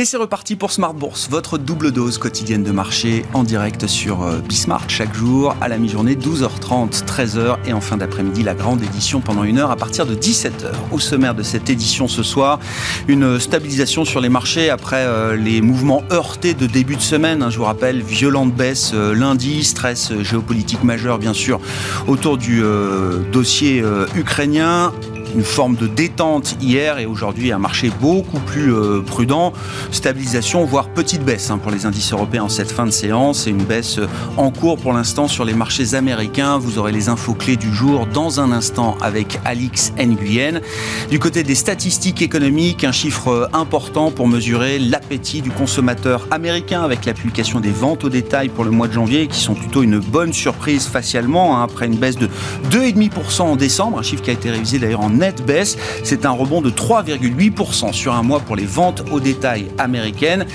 Et c'est reparti pour Smart Bourse, votre double dose quotidienne de marché en direct sur euh, Bismart chaque jour à la mi-journée 12h30, 13h et en fin d'après-midi la grande édition pendant une heure à partir de 17h. Au sommaire de cette édition ce soir, une stabilisation sur les marchés après euh, les mouvements heurtés de début de semaine. Hein, je vous rappelle, violente baisse euh, lundi, stress géopolitique majeur bien sûr autour du dossier ukrainien une forme de détente hier et aujourd'hui un marché beaucoup plus euh, prudent. Stabilisation, voire petite baisse hein, pour les indices européens en cette fin de séance et une baisse euh, en cours pour l'instant sur les marchés américains. Vous aurez les infos clés du jour dans un instant avec Alix Nguyen. Du côté des statistiques économiques, un chiffre euh, important pour mesurer l'appétit du consommateur américain avec l'application des ventes au détail pour le mois de janvier qui sont plutôt une bonne surprise facialement hein, après une baisse de 2,5% en décembre, un chiffre qui a été révisé d'ailleurs en nette baisse. C'est un rebond de 3,8% sur un mois pour les ventes au détail américaines.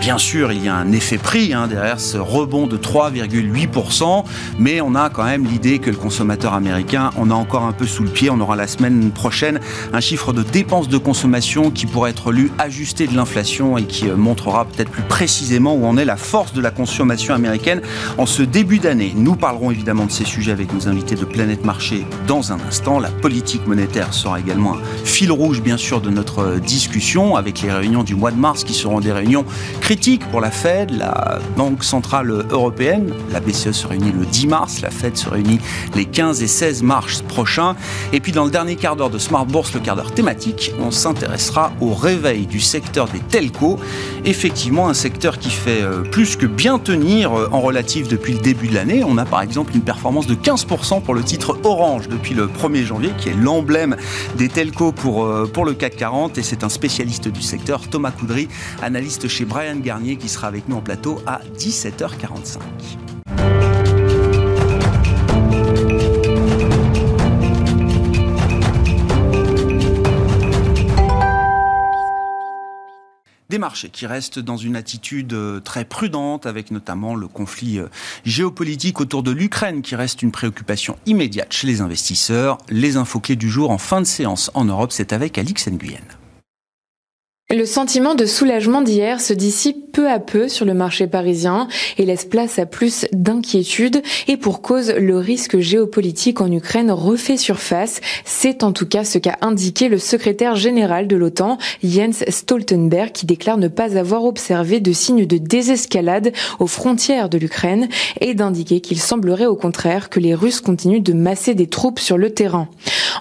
Bien sûr, il y a un effet prix hein, derrière ce rebond de 3,8%, mais on a quand même l'idée que le consommateur américain, on a encore un peu sous le pied. On aura la semaine prochaine un chiffre de dépenses de consommation qui pourrait être lu ajusté de l'inflation et qui euh, montrera peut-être plus précisément où en est la force de la consommation américaine en ce début d'année. Nous parlerons évidemment de ces sujets avec nos invités de Planète Marché dans un instant. La politique monétaire sera également un fil rouge, bien sûr, de notre euh, discussion avec les réunions du mois de mars qui seront des réunions critique pour la Fed, la Banque Centrale Européenne. La BCE se réunit le 10 mars, la Fed se réunit les 15 et 16 mars prochains. Et puis dans le dernier quart d'heure de Smart Bourse, le quart d'heure thématique, on s'intéressera au réveil du secteur des telcos. Effectivement, un secteur qui fait euh, plus que bien tenir euh, en relatif depuis le début de l'année. On a par exemple une performance de 15% pour le titre Orange depuis le 1er janvier, qui est l'emblème des telcos pour, euh, pour le CAC 40. Et c'est un spécialiste du secteur, Thomas Coudry, analyste chez Brian Garnier qui sera avec nous en plateau à 17h45. Marchés qui restent dans une attitude euh, très prudente, avec notamment le conflit euh, géopolitique autour de l'Ukraine, qui reste une préoccupation immédiate chez les investisseurs. Les infos clés du jour en fin de séance en Europe, c'est avec Alix Nguyen. Le sentiment de soulagement d'hier se dissipe peu à peu sur le marché parisien et laisse place à plus d'inquiétude et pour cause le risque géopolitique en Ukraine refait surface. C'est en tout cas ce qu'a indiqué le secrétaire général de l'OTAN, Jens Stoltenberg, qui déclare ne pas avoir observé de signes de désescalade aux frontières de l'Ukraine et d'indiquer qu'il semblerait au contraire que les Russes continuent de masser des troupes sur le terrain.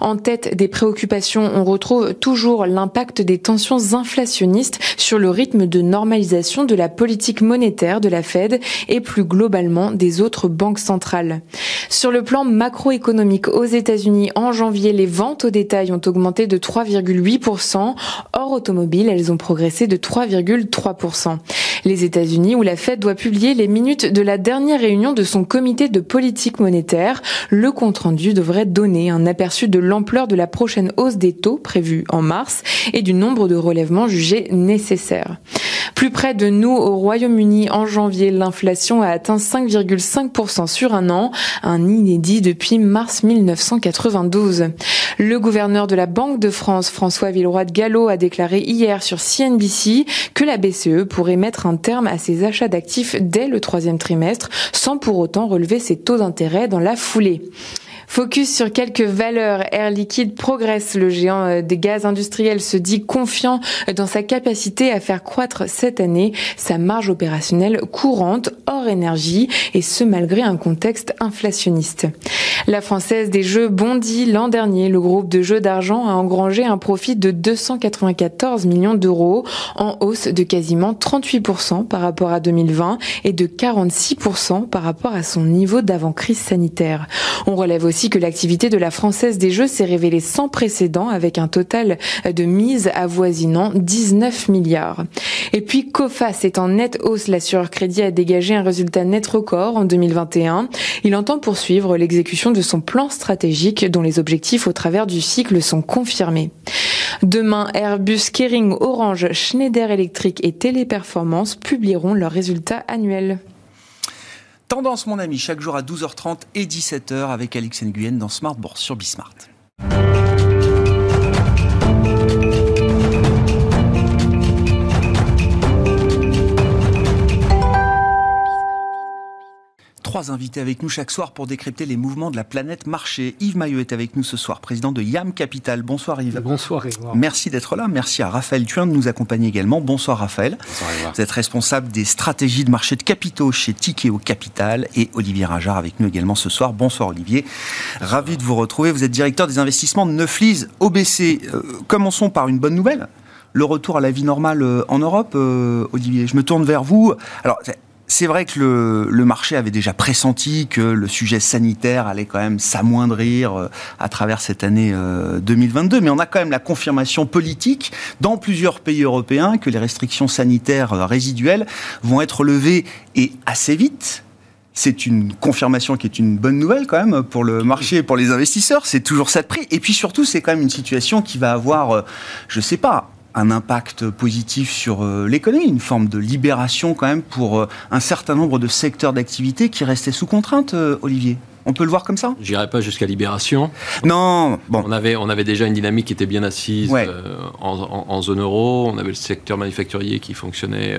En tête des préoccupations, on retrouve toujours l'impact des tensions sur le rythme de normalisation de la politique monétaire de la Fed et plus globalement des autres banques centrales. Sur le plan macroéconomique aux États-Unis, en janvier, les ventes au détail ont augmenté de 3,8%. Hors automobile, elles ont progressé de 3,3%. Les États-Unis, où la Fed doit publier les minutes de la dernière réunion de son comité de politique monétaire, le compte-rendu devrait donner un aperçu de l'ampleur de la prochaine hausse des taux prévue en mars et du nombre de relèvements jugés nécessaires. Plus près de nous, au Royaume-Uni, en janvier, l'inflation a atteint 5,5% sur un an, un inédit depuis mars 1992. Le gouverneur de la Banque de France, François Villeroy de Gallo, a déclaré hier sur CNBC que la BCE pourrait mettre un terme à ses achats d'actifs dès le troisième trimestre, sans pour autant relever ses taux d'intérêt dans la foulée. Focus sur quelques valeurs. Air Liquide progresse. Le géant euh, des gaz industriels se dit confiant dans sa capacité à faire croître cette année sa marge opérationnelle courante hors énergie et ce malgré un contexte inflationniste. La française des jeux bondit l'an dernier. Le groupe de jeux d'argent a engrangé un profit de 294 millions d'euros en hausse de quasiment 38% par rapport à 2020 et de 46% par rapport à son niveau d'avant crise sanitaire. On relève aussi que l'activité de la Française des Jeux s'est révélée sans précédent avec un total de mise avoisinant 19 milliards. Et puis COFAS est en nette hausse. L'assureur crédit a dégagé un résultat net record en 2021. Il entend poursuivre l'exécution de son plan stratégique dont les objectifs au travers du cycle sont confirmés. Demain, Airbus, Kering, Orange, Schneider Electric et Téléperformance publieront leurs résultats annuels. Tendance, mon ami, chaque jour à 12h30 et 17h avec Alix Nguyen dans Smart Bourse sur Bismart. Trois invités avec nous chaque soir pour décrypter les mouvements de la planète marché. Yves Maillot est avec nous ce soir, président de YAM Capital. Bonsoir Yves. Bonsoir Merci d'être là. Merci à Raphaël Thuin de nous accompagner également. Bonsoir Raphaël. Bonsoir Vous êtes responsable des stratégies de marché de capitaux chez Tikeo Capital et Olivier Rajard avec nous également ce soir. Bonsoir Olivier. Ravi de vous retrouver. Vous êtes directeur des investissements de Neuflise OBC. Euh, commençons par une bonne nouvelle le retour à la vie normale euh, en Europe, euh, Olivier. Je me tourne vers vous. Alors, c'est vrai que le, marché avait déjà pressenti que le sujet sanitaire allait quand même s'amoindrir euh, à travers cette année 2022, mais on a quand même la confirmation politique dans plusieurs pays européens que les restrictions sanitaires résiduelles vont être levées et assez vite. C'est une confirmation qui est une bonne nouvelle quand même pour le marché et pour les investisseurs. C'est toujours ça de prix. Et puis surtout, c'est quand même une situation qui va avoir, je sais pas, un impact positif sur euh, l'économie, une forme de libération quand même pour euh, un certain nombre de secteurs d'activité qui restaient sous contrainte, euh, Olivier on peut le voir comme ça? J'irai pas jusqu'à libération. Non, bon. On avait, on avait déjà une dynamique qui était bien assise en, zone euro. On avait le secteur manufacturier qui fonctionnait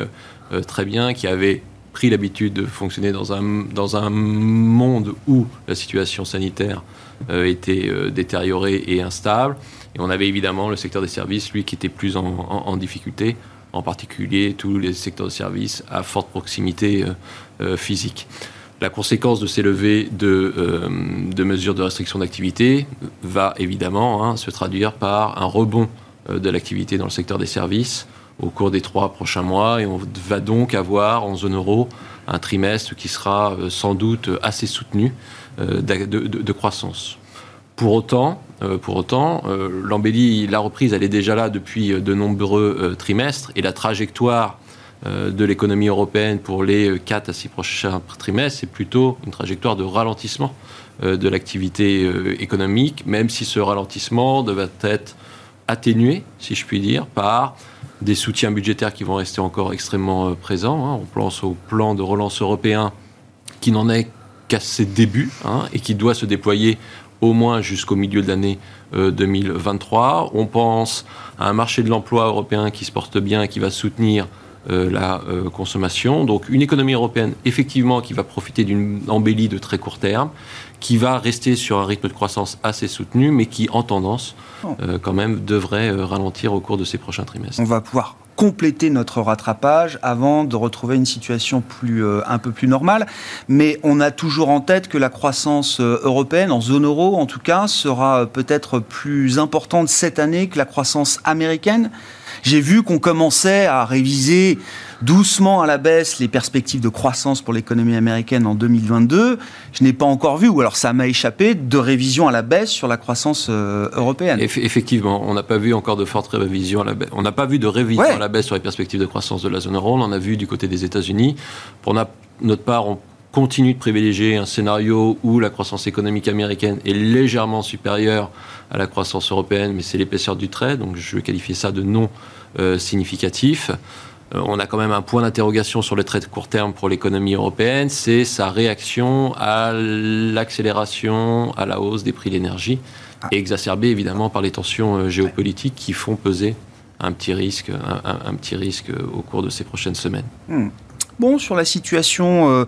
très bien, qui avait pris l'habitude de fonctionner dans un, dans un monde où la situation sanitaire était détériorée et instable. Et on avait évidemment le secteur des services, lui, qui était plus en, difficulté, en particulier tous les secteurs de services à forte proximité euh, euh, physique. La conséquence de ces levées de, euh, mesures de restriction d'activité va évidemment hein, se traduire par un rebond de l'activité dans le secteur des services au cours des trois prochains mois et on va donc avoir en zone euro un trimestre qui sera sans doute assez soutenu de croissance. Pour autant, euh, pour autant, euh, l'embellie, la reprise, elle est déjà là depuis euh, de nombreux trimestres et la trajectoire de l'économie européenne pour les 4 à 6 prochains trimestres, c'est plutôt une trajectoire de ralentissement de l'activité économique, même si ce ralentissement devait être atténué, si je puis dire, par des soutiens budgétaires qui vont rester encore extrêmement présents. Hein. On pense au plan de relance européen qui n'en est qu'à ses débuts hein, et qui doit se déployer au moins jusqu'au milieu de l'année 2023. Euh, On pense à un marché de l'emploi européen qui se porte bien et qui va soutenir euh, la euh, consommation. Donc une économie européenne, effectivement, qui va profiter d'une embellie de très court terme, qui va rester sur un rythme de croissance assez soutenu, mais qui, en tendance, oh. quand même, devrait ralentir au cours de ces prochains trimestres. On va pouvoir compléter notre rattrapage avant de retrouver une situation plus, euh, un peu plus normale. Mais on a toujours en tête que la croissance euh, européenne, en zone euro en tout cas, sera peut-être plus importante cette année que la croissance américaine. J'ai vu qu'on commençait à réviser doucement à la baisse les perspectives de croissance pour l'économie américaine en 2022. Je n'ai pas encore vu, ou alors ça m'a échappé, de révision à la baisse sur la croissance euh, européenne. effectivement, on n'a pas vu encore de fortes révisions à la baisse. On n'a pas vu de révision à la baisse sur les perspectives de croissance de la zone euro. On en a vu du côté des États-Unis. Pour notre part, on continue de privilégier un scénario où la croissance économique américaine est légèrement supérieure à la croissance européenne, mais c'est l'épaisseur du trait, donc je vais qualifier ça de non euh, significatif. Euh, on a quand même un point d'interrogation sur le trait de court terme pour l'économie européenne, c'est sa réaction à l'accélération, à la hausse des prix de l'énergie, ah. exacerbée évidemment par les tensions euh, géopolitiques qui font peser un petit risque, un, petit risque au cours de ces prochaines semaines. Hmm. Bon, sur la situation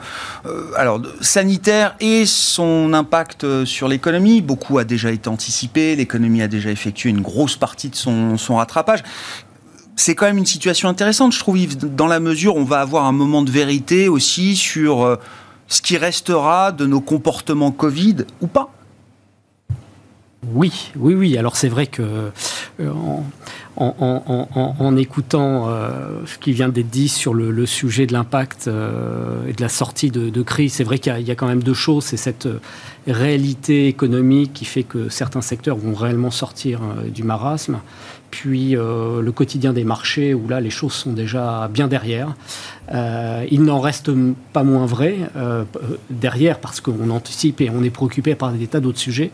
alors, sanitaire et son impact sur l'économie, beaucoup a déjà été anticipé, l'économie a déjà effectué une grosse partie de son, son rattrapage c'est quand même une situation intéressante, je trouve, dans la mesure où on va avoir un moment de vérité aussi sur euh, ce qui restera de nos comportements Covid ou pas. Oui, oui, oui. Alors c'est vrai que euh, en, écoutant euh, ce qui vient d'être dit sur le, sujet de l'impact et de la sortie de, crise, c'est vrai qu'il y, a quand même deux choses. C'est cette réalité économique qui fait que certains secteurs vont réellement sortir du marasme puis euh, le quotidien des marchés, où là les choses sont déjà bien derrière. Euh, il n'en reste pas moins vrai euh, derrière, parce qu'on anticipe et on est préoccupé par des tas d'autres sujets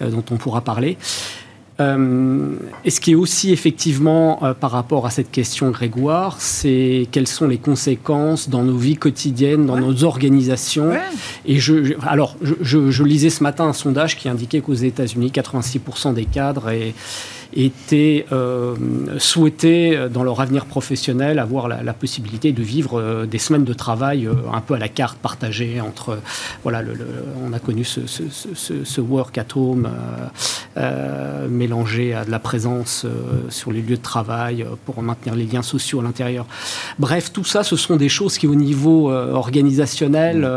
dont on pourra parler. Et ce qui est aussi effectivement par rapport à cette question Grégoire, c'est quelles sont les conséquences dans nos vies quotidiennes, dans nos organisations. Et je, alors, je, je, lisais ce matin un sondage qui indiquait qu'aux États-Unis, 86% des cadres et étaient euh, souhaités dans leur avenir professionnel avoir la, possibilité de vivre des semaines de travail un peu à la carte partagée entre voilà le, on a connu ce, ce, work at home mélangé à de la présence sur les lieux de travail pour maintenir les liens sociaux à l'intérieur. Bref, tout ça, ce sont des choses qui au niveau organisationnel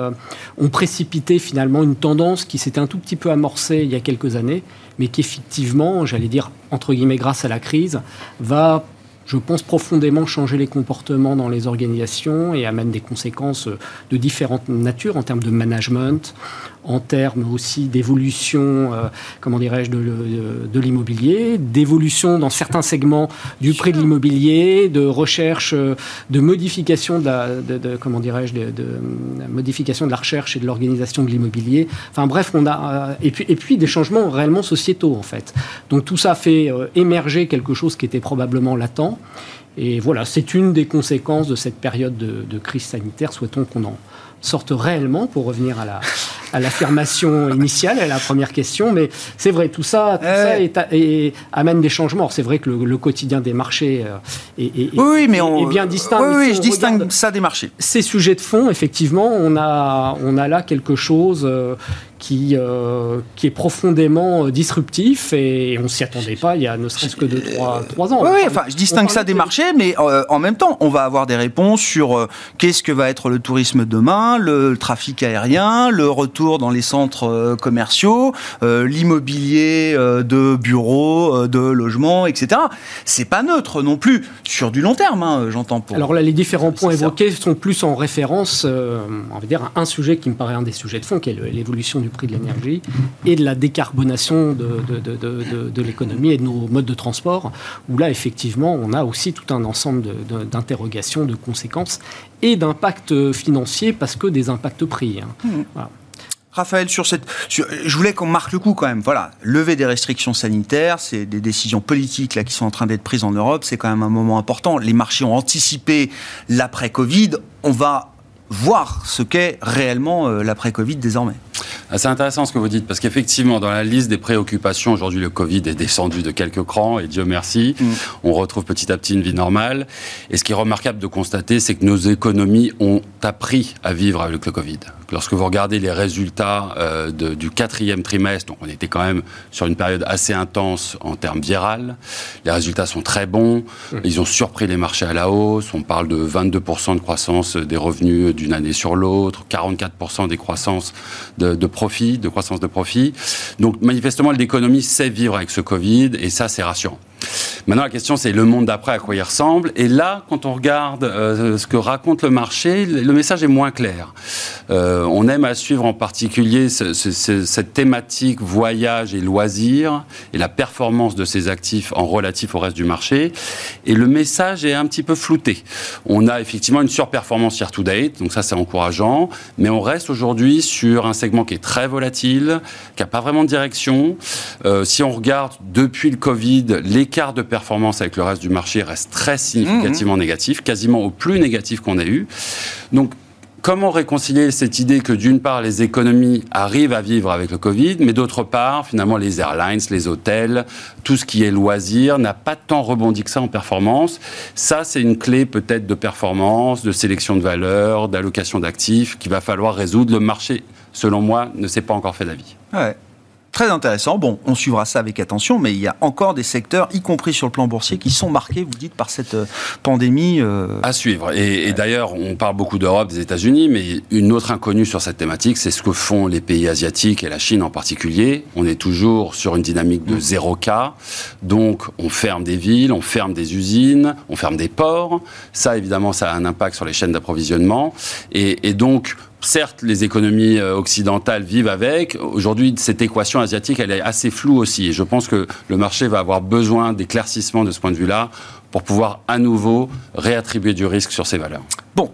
ont précipité finalement une tendance qui s'était un tout petit peu amorcée il y a quelques années, mais qui effectivement, j'allais dire, entre guillemets, grâce à la crise, va je pense, profondément changer les comportements dans les organisations et amène des conséquences de différentes natures en termes de management, en termes aussi d'évolution, euh, comment dirais-je, de, de, l'immobilier, d'évolution dans certains segments du prix de l'immobilier, de recherche, euh, de modification de la, de, comment dirais-je, de, modification de la recherche et de l'organisation de l'immobilier. Enfin bref, on a euh, et puis et puis des changements réellement sociétaux en fait. Donc tout ça fait émerger quelque chose qui était probablement latent. Et voilà, c'est une des conséquences de cette période de, crise sanitaire. Souhaitons qu'on en sorte réellement, pour revenir à la, à l'affirmation initiale, à la première question. Mais c'est vrai, tout ça, tout ça est, amène des changements. C'est vrai que le, quotidien des marchés euh, est, oui, mais on, bien distinct. Oui, oui je distingue ça des marchés. Ces sujets de fond, effectivement, on a, on a là quelque chose euh, qui, euh, qui est profondément disruptif et on s'y attendait pas il y a ne serait-ce que 2-3 ans. Oui, enfin, je distingue ça des marchés, mais euh, en même temps, on va avoir des réponses sur qu'est-ce que va être le tourisme demain, le trafic aérien, le retour dans les centres commerciaux, l'immobilier de bureaux, de logements, etc. C'est pas neutre non plus sur du long terme, hein, j'entends. Pour... Alors là, les différents points évoqués sont plus en référence, on va dire, à un sujet qui me paraît un des sujets de fond, qui est l'évolution du prix de l'énergie et de la décarbonation de, de, l'économie et de nos modes de transport, où là, effectivement, on a aussi tout un ensemble d'interrogations, de, conséquences et d'impacts financiers parce que des impacts prix. Hein. Mmh. Raphaël, sur cette, je voulais qu'on marque le coup quand même. Voilà, lever des restrictions sanitaires, c'est des décisions politiques là qui sont en train d'être prises en Europe. C'est quand même un moment important. Les marchés ont anticipé l'après Covid. On va voir ce qu'est réellement euh, l'après Covid désormais. C'est intéressant ce que vous dites, parce qu'effectivement, dans la liste des préoccupations, aujourd'hui, le Covid est descendu de quelques crans, et Dieu merci, mm. on retrouve petit à petit une vie normale. Et ce qui est remarquable de constater, c'est que nos économies ont appris à vivre avec le Covid. Lorsque vous regardez les résultats euh, du quatrième trimestre, donc on était quand même sur une période assez intense en termes viral, les résultats sont très bons, mm. ils ont surpris les marchés à la hausse, on parle de 22% de croissance des revenus d'une année sur l'autre, 44% des croissances de, de profit, de croissance de profit. Donc manifestement, l'économie sait vivre avec ce Covid et ça, c'est rassurant. Maintenant, la question, c'est le monde d'après, à quoi il ressemble. Et là, quand on regarde euh, ce que raconte le marché, le message est moins clair. Euh, on aime à suivre en particulier cette thématique voyage et loisirs et la performance de ces actifs en relatif au reste du marché. Et le message est un petit peu flouté. On a effectivement une surperformance year to date, donc ça c'est encourageant, mais on reste aujourd'hui sur un segment qui est très volatile, qui n'a pas vraiment de direction. Euh, si on regarde depuis le Covid, l'écart de performance avec le reste du marché reste très significativement mmh. négatif, quasiment au plus négatif qu'on ait eu. Donc, comment réconcilier cette idée que d'une part les économies arrivent à vivre avec le Covid, mais d'autre part finalement les airlines, les hôtels, tout ce qui est loisir n'a pas tant rebondi que ça en performance. Ça c'est une clé peut-être de performance, de sélection de valeurs, d'allocation d'actifs qu'il va falloir résoudre. Le marché, selon moi, ne s'est pas encore fait d'avis. Ouais. Très intéressant. Bon, on suivra ça avec attention, mais il y a encore des secteurs, y compris sur le plan boursier, qui sont marqués, vous dites, par cette euh, pandémie. Euh, à suivre. Et, d'ailleurs, on parle beaucoup d'Europe, des États-Unis, mais une autre inconnue sur cette thématique, c'est ce que font les pays asiatiques et la Chine en particulier. On est toujours sur une dynamique de zéro cas. Donc, on ferme des villes, on ferme des usines, on ferme des ports. Ça, évidemment, ça a un impact sur les chaînes d'approvisionnement. Et donc, certes, les économies euh, occidentales vivent avec. Aujourd'hui, cette équation asiatique, elle est assez floue aussi. Et je pense que le marché va avoir besoin d'éclaircissement de ce point de vue-là pour pouvoir à nouveau réattribuer du risque sur ces valeurs. Bon,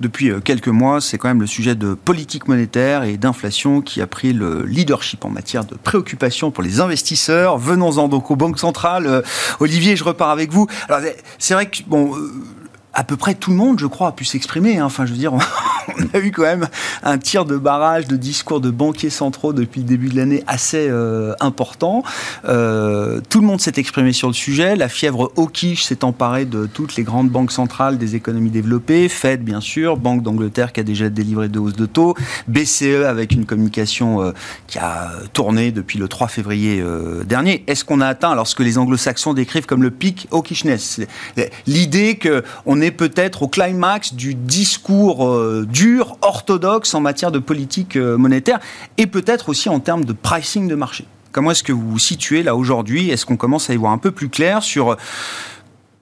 depuis euh, quelques mois, c'est quand même le sujet de politique monétaire et d'inflation qui a pris le leadership en matière de préoccupation pour les investisseurs. Venons-en donc aux banques centrales. Euh, Olivier, je repars avec vous. Alors, c'est vrai que, bon, à peu près tout le monde, je crois, a pu s'exprimer. Hein. Enfin, je veux dire, on a eu quand même un tir de barrage de discours de banquiers centraux depuis le début de l'année assez euh, important. Euh, tout le monde s'est exprimé sur le sujet. La fièvre hawkish s'est emparée de toutes les grandes banques centrales des économies développées. Fed, bien sûr, Banque d'Angleterre qui a déjà délivré de hausses de taux. BCE avec une communication euh, qui a tourné depuis le 3 février dernier. Est-ce qu'on a atteint, alors ce que les anglo-saxons décrivent comme le pic hawkishness, l'idée qu'on est peut-être au climax du discours dur, orthodoxe en matière de politique monétaire et peut-être aussi en termes de pricing de marché. Comment est-ce que vous vous situez là aujourd'hui? Est-ce qu'on commence à y voir un peu plus clair sur euh,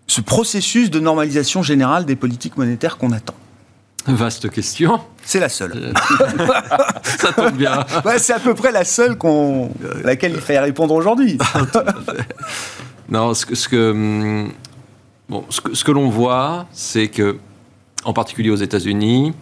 ce processus de normalisation générale des politiques monétaires qu'on attend? Vaste question. C'est la seule. Euh, ça tombe bien. c'est à peu près la seule qu'on, laquelle il fallait répondre aujourd'hui. non, ce que, ce que, hum, ce que, l'on voit, c'est que, en particulier aux États-Unis,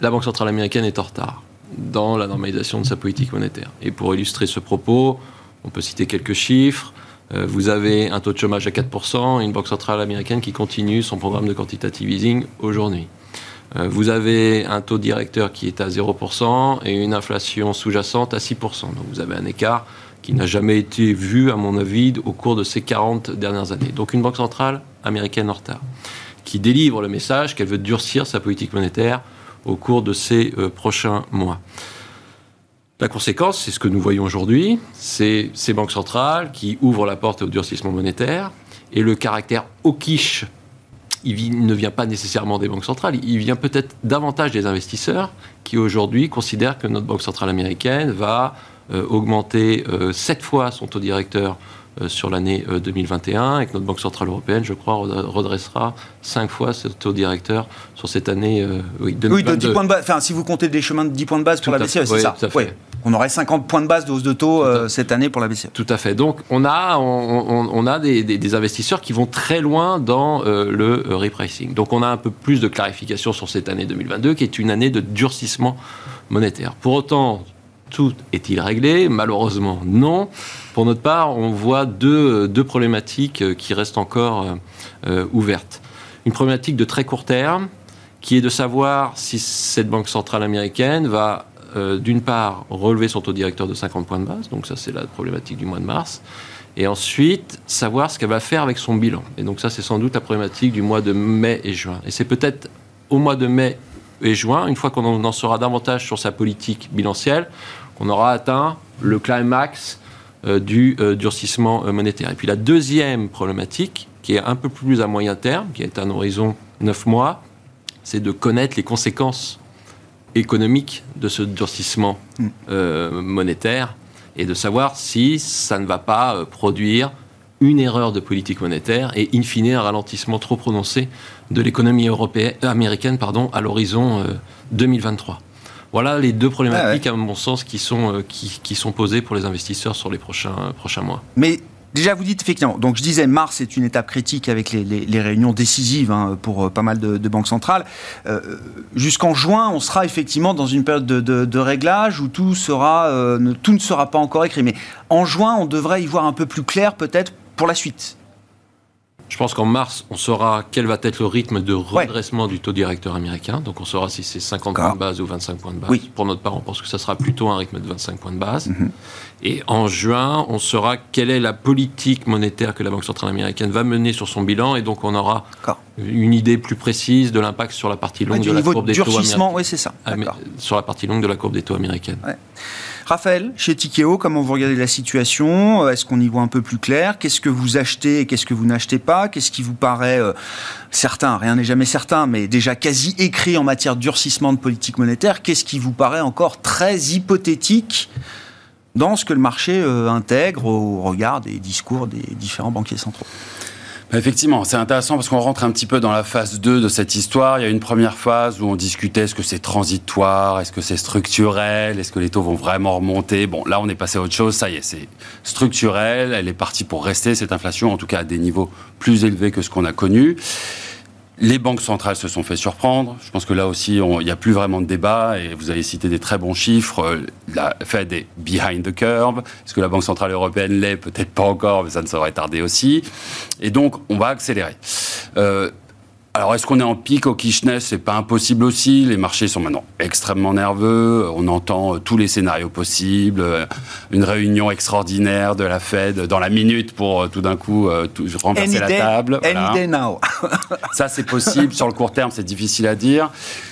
la Banque centrale américaine est en retard dans la normalisation de sa politique monétaire. Et pour illustrer ce propos, on peut citer quelques chiffres. Euh, vous avez un taux de chômage à 4% et une banque centrale américaine qui continue son programme de quantitative easing aujourd'hui. Euh, vous avez un taux directeur qui est à 0% et une inflation sous-jacente à 6%. Donc vous avez un écart qui n'a jamais été vu, à mon avis, au cours de ces 40 dernières années. Donc une banque centrale américaine en retard, qui délivre le message qu'elle veut durcir sa politique monétaire au cours de ces euh, prochains mois. La conséquence, c'est ce que nous voyons aujourd'hui, c'est ces banques centrales qui ouvrent la porte au durcissement monétaire et le caractère hawkish, il ne vient pas nécessairement des banques centrales, il vient peut-être davantage des investisseurs qui aujourd'hui considèrent que notre banque centrale américaine va euh, augmenter euh, sept fois son taux directeur sur l'année 2021 euh, et que notre Banque Centrale Européenne, je crois, redressera cinq fois ce taux directeur sur cette année euh, oui, 2022. Oui, de 10 points de base. Enfin, si vous comptez des chemins de 10 points de base pour la BCE, c'est ça. Oui. On aurait 50 points de base de hausse de taux cette année pour la BCE. Tout à fait. Donc, on a, on, a des, des, investisseurs qui vont très loin dans le repricing. Donc, on a un peu plus de clarification sur cette année 2022, qui est une année de durcissement monétaire. Pour autant, tout est-il réglé? Malheureusement, non. Pour notre part, on voit deux, deux problématiques euh, qui restent encore euh, euh, ouvertes. Une problématique de très court terme, qui est de savoir si cette banque centrale américaine va, d'une part, relever son taux directeur de 50 points de base, donc ça c'est la problématique du mois de mars, et ensuite savoir ce qu'elle va faire avec son bilan. Et donc ça c'est sans doute la problématique du mois de mai et juin. Et c'est peut-être au mois de mai et juin, une fois qu'on en saura davantage sur sa politique bilancielle, qu'on aura atteint le climax du euh, durcissement euh, monétaire. Et puis la deuxième problématique, qui est un peu plus à moyen terme, qui est à un horizon 9 mois, c'est de connaître les conséquences économiques de ce durcissement mm. monétaire et de savoir si ça ne va pas produire une erreur de politique monétaire et in fine un ralentissement trop prononcé de l'économie européenne, américaine pardon, à l'horizon 2023. Voilà les deux problématiques, ah à mon sens, qui sont, euh, qui, sont posées pour les investisseurs sur les prochains, prochains mois. Mais Déjà, vous dites effectivement, donc je disais, mars est une étape critique avec les, réunions décisives hein, pour euh, pas mal de, banques centrales. Euh, jusqu'en juin, on sera effectivement dans une période de, réglage où tout, sera, tout ne sera pas encore écrit. Mais en juin, on devrait y voir un peu plus clair peut-être pour la suite. Je pense qu'en mars, on saura quel va être le rythme de redressement du taux directeur américain. Donc on saura si c'est 50 points de base ou 25 points de base. Pour notre part, on pense que ça sera plutôt un rythme de 25 points de base. Mhm. Et en juin, on saura quelle est la politique monétaire que la Banque centrale américaine va mener sur son bilan. Et donc on aura une idée plus précise de l'impact sur la partie longue de la courbe des taux américains. Oui, c'est ça. Sur la partie longue de la courbe des taux américaines. Raphaël, chez Tikeo, comment vous regardez la situation? Est-ce qu'on y voit un peu plus clair? Qu'est-ce que vous achetez et qu'est-ce que vous n'achetez pas? Qu'est-ce qui vous paraît euh, certain? Rien n'est jamais certain, mais déjà quasi écrit en matière de durcissement de politique monétaire. Qu'est-ce qui vous paraît encore très hypothétique dans ce que le marché euh, intègre au regard des discours des différents banquiers centraux? Effectivement, c'est intéressant parce qu'on rentre un petit peu dans la phase 2 de cette histoire. Il y a une première phase où on discutait est-ce que c'est transitoire, est-ce que c'est structurel, est-ce que les taux vont vraiment remonter? Bon, là, on est passé à autre chose. Ça y est, c'est structurel. Elle est partie pour rester, cette inflation, en tout cas à des niveaux plus élevés que ce qu'on a connu. Les banques centrales se sont fait surprendre. Je pense que là aussi, il n'y a plus vraiment de débat. Et vous avez cité des très bons chiffres. La Fed est behind the curve. Est-ce que la Banque centrale européenne l'est? Peut-être pas encore, mais ça ne saurait tarder aussi. Et donc, on va accélérer. Euh, alors, est-ce qu'on est en pic au Kirchner? C'est pas impossible aussi. Les marchés sont maintenant extrêmement nerveux. On entend euh, tous les scénarios possibles. Euh, une réunion extraordinaire de la Fed dans la minute pour euh, tout d'un coup renverser la table. Any day now. Ça, c'est possible. Sur le court terme, c'est difficile à dire.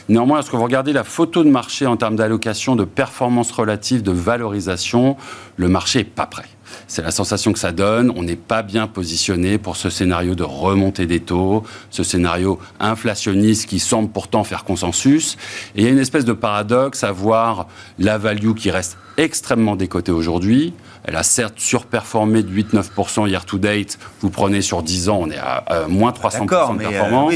Néanmoins, lorsque vous regardez la photo de marché en termes d'allocation, de performance relative, de valorisation, le marché est pas prêt. C'est la sensation que ça donne. On n'est pas bien positionné pour ce scénario de remontée des taux, ce scénario inflationniste qui semble pourtant faire consensus. Et il y a une espèce de paradoxe à voir la value qui reste extrêmement décotée aujourd'hui. Elle a certes surperformé de 8-9% year to date. Vous prenez sur 10 ans, on est à, moins 300% de euh, performance.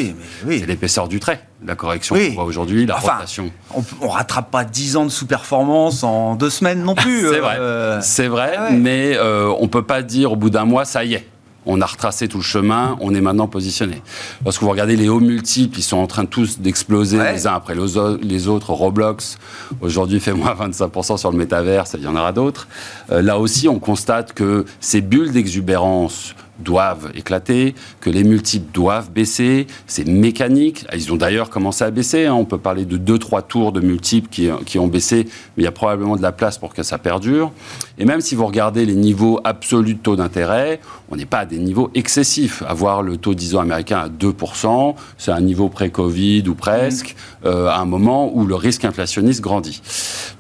C'est l'épaisseur du trait, la correction qu'on voit aujourd'hui, la rotation. On, ne rattrape pas 10 ans de sous-performance en deux semaines non plus. C'est vrai, euh. c'est vrai, ah mais euh, on peut pas dire au bout d'un mois, ça y est on a retracé tout le chemin, on est maintenant positionné. Lorsque vous regardez les hauts multiples, ils sont en train tous d'exploser les uns après les autres. Roblox, aujourd'hui, fait moins 25% sur le métaverse, il y en aura d'autres. Euh, là aussi, on constate que ces bulles d'exubérance doivent éclater, que les multiples doivent baisser. C'est mécanique. Ils ont d'ailleurs commencé à baisser. Hein. On peut parler de 2-3 tours de multiples qui, qui, ont baissé, mais il y a probablement de la place pour que ça perdure. Et même si vous regardez les niveaux absolus de taux d'intérêt, on n'est pas à des niveaux excessifs. Avoir le taux 10 ans américain à 2%, c'est un niveau pré-Covid ou presque, mmh. euh, à un moment où le risque inflationniste grandit.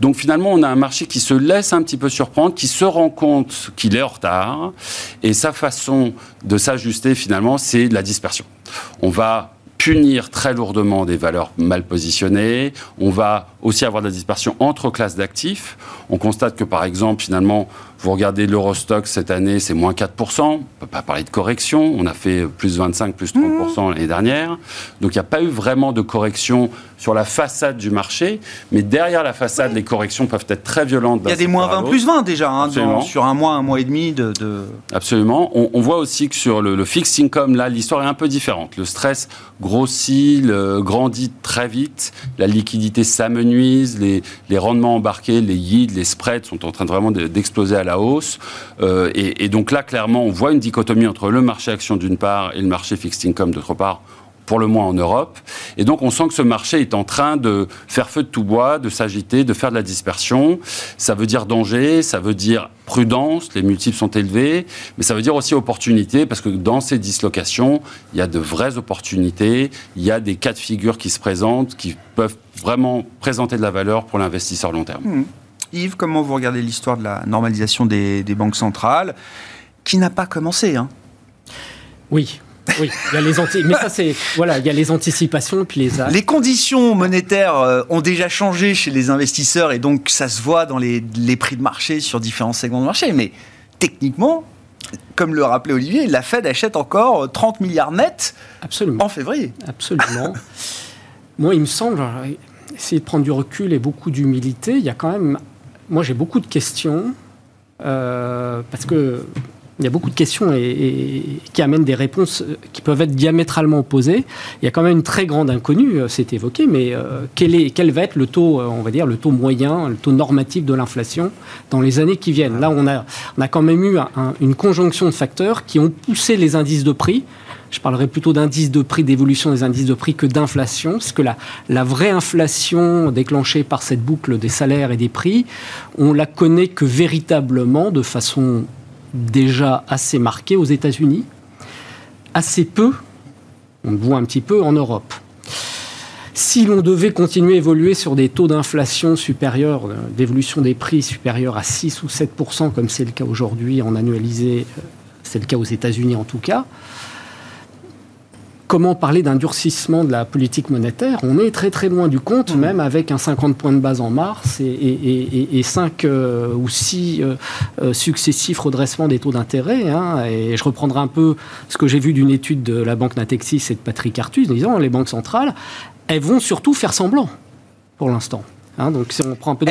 Donc finalement, on a un marché qui se laisse un petit peu surprendre, qui se rend compte qu'il est en retard, et sa façon de s'ajuster finalement, c'est la dispersion. On va punir très lourdement des valeurs mal positionnées. On va aussi avoir de la dispersion entre classes d'actifs. On constate que, par exemple, finalement, vous regardez l'Eurostock cette année, c'est moins 4%. On ne peut pas parler de correction. On a fait plus 25, plus 30% l'année dernière. Donc il n'y a pas eu vraiment de correction sur la façade du marché. Mais derrière la façade, les corrections peuvent être très violentes. Il y a des moins 20, plus 20 déjà, hein, sur un mois, un mois et demi de. Absolument. On, voit aussi que sur le, fixed income, là, l'histoire est un peu différente. Le stress grossit, grandit très vite. La liquidité s'amenuise. Les, les rendements embarqués, les yields, les spreads sont en train de vraiment d'exploser à la hausse. Euh, et, donc là, clairement, on voit une dichotomie entre le marché action d'une part et le marché fixed income d'autre part pour le moins en Europe. Et donc on sent que ce marché est en train de faire feu de tout bois, de s'agiter, de faire de la dispersion. Ça veut dire danger, ça veut dire prudence, les multiples sont élevés, mais ça veut dire aussi opportunité, parce que dans ces dislocations, il y a de vraies opportunités, il y a des cas de figure qui se présentent, qui peuvent vraiment présenter de la valeur pour l'investisseur long terme. Mmh. Yves, comment vous regardez l'histoire de la normalisation des, banques centrales, qui n'a pas commencé hein? Oui, oui, il y a les mais ça c'est voilà, il y a les anticipations puis les Les conditions monétaires euh, ont déjà changé chez les investisseurs et donc ça se voit dans les, prix de marché sur différents segments de marché. Mais techniquement, comme le rappelait Olivier, la Fed achète encore 30 milliards nets Absolument. en février. Absolument. Moi, il me semble, essayer de prendre du recul et beaucoup d'humilité, il y a quand même moi, j'ai beaucoup de questions euh, parce que il y a beaucoup de questions et, qui amènent des réponses qui peuvent être diamétralement opposées. Il y a quand même une très grande inconnue, euh, c'est évoqué, mais euh, quel, est, quel va être le taux, on va dire, le taux moyen, le taux normatif de l'inflation dans les années qui viennent? Là, on a, on a quand même eu une conjonction de facteurs qui ont poussé les indices de prix je parlerai plutôt d'indice de prix, d'évolution des indices de prix que d'inflation, parce que la, la vraie inflation déclenchée par cette boucle des salaires et des prix, on la connaît que véritablement de façon déjà assez marquée aux États-Unis, assez peu, on le voit un petit peu en Europe. Si l'on devait continuer à évoluer sur des taux d'inflation supérieurs, euh, d'évolution des prix supérieurs à 6 ou 7 comme c'est le cas aujourd'hui en annualisé, euh, c'est le cas aux États-Unis en tout cas, comment parler d'un durcissement de la politique monétaire On est très très loin du compte, mmh. même avec un 50 points de base en mars et, 5 euh, ou 6 euh, euh, successifs redressements des taux d'intérêt. Hein. et je reprendrai un peu ce que j'ai vu d'une étude de la banque Natexis et de Patrick Artus, disant les banques centrales, elles vont surtout faire semblant pour l'instant. Hein. donc si on prend un peu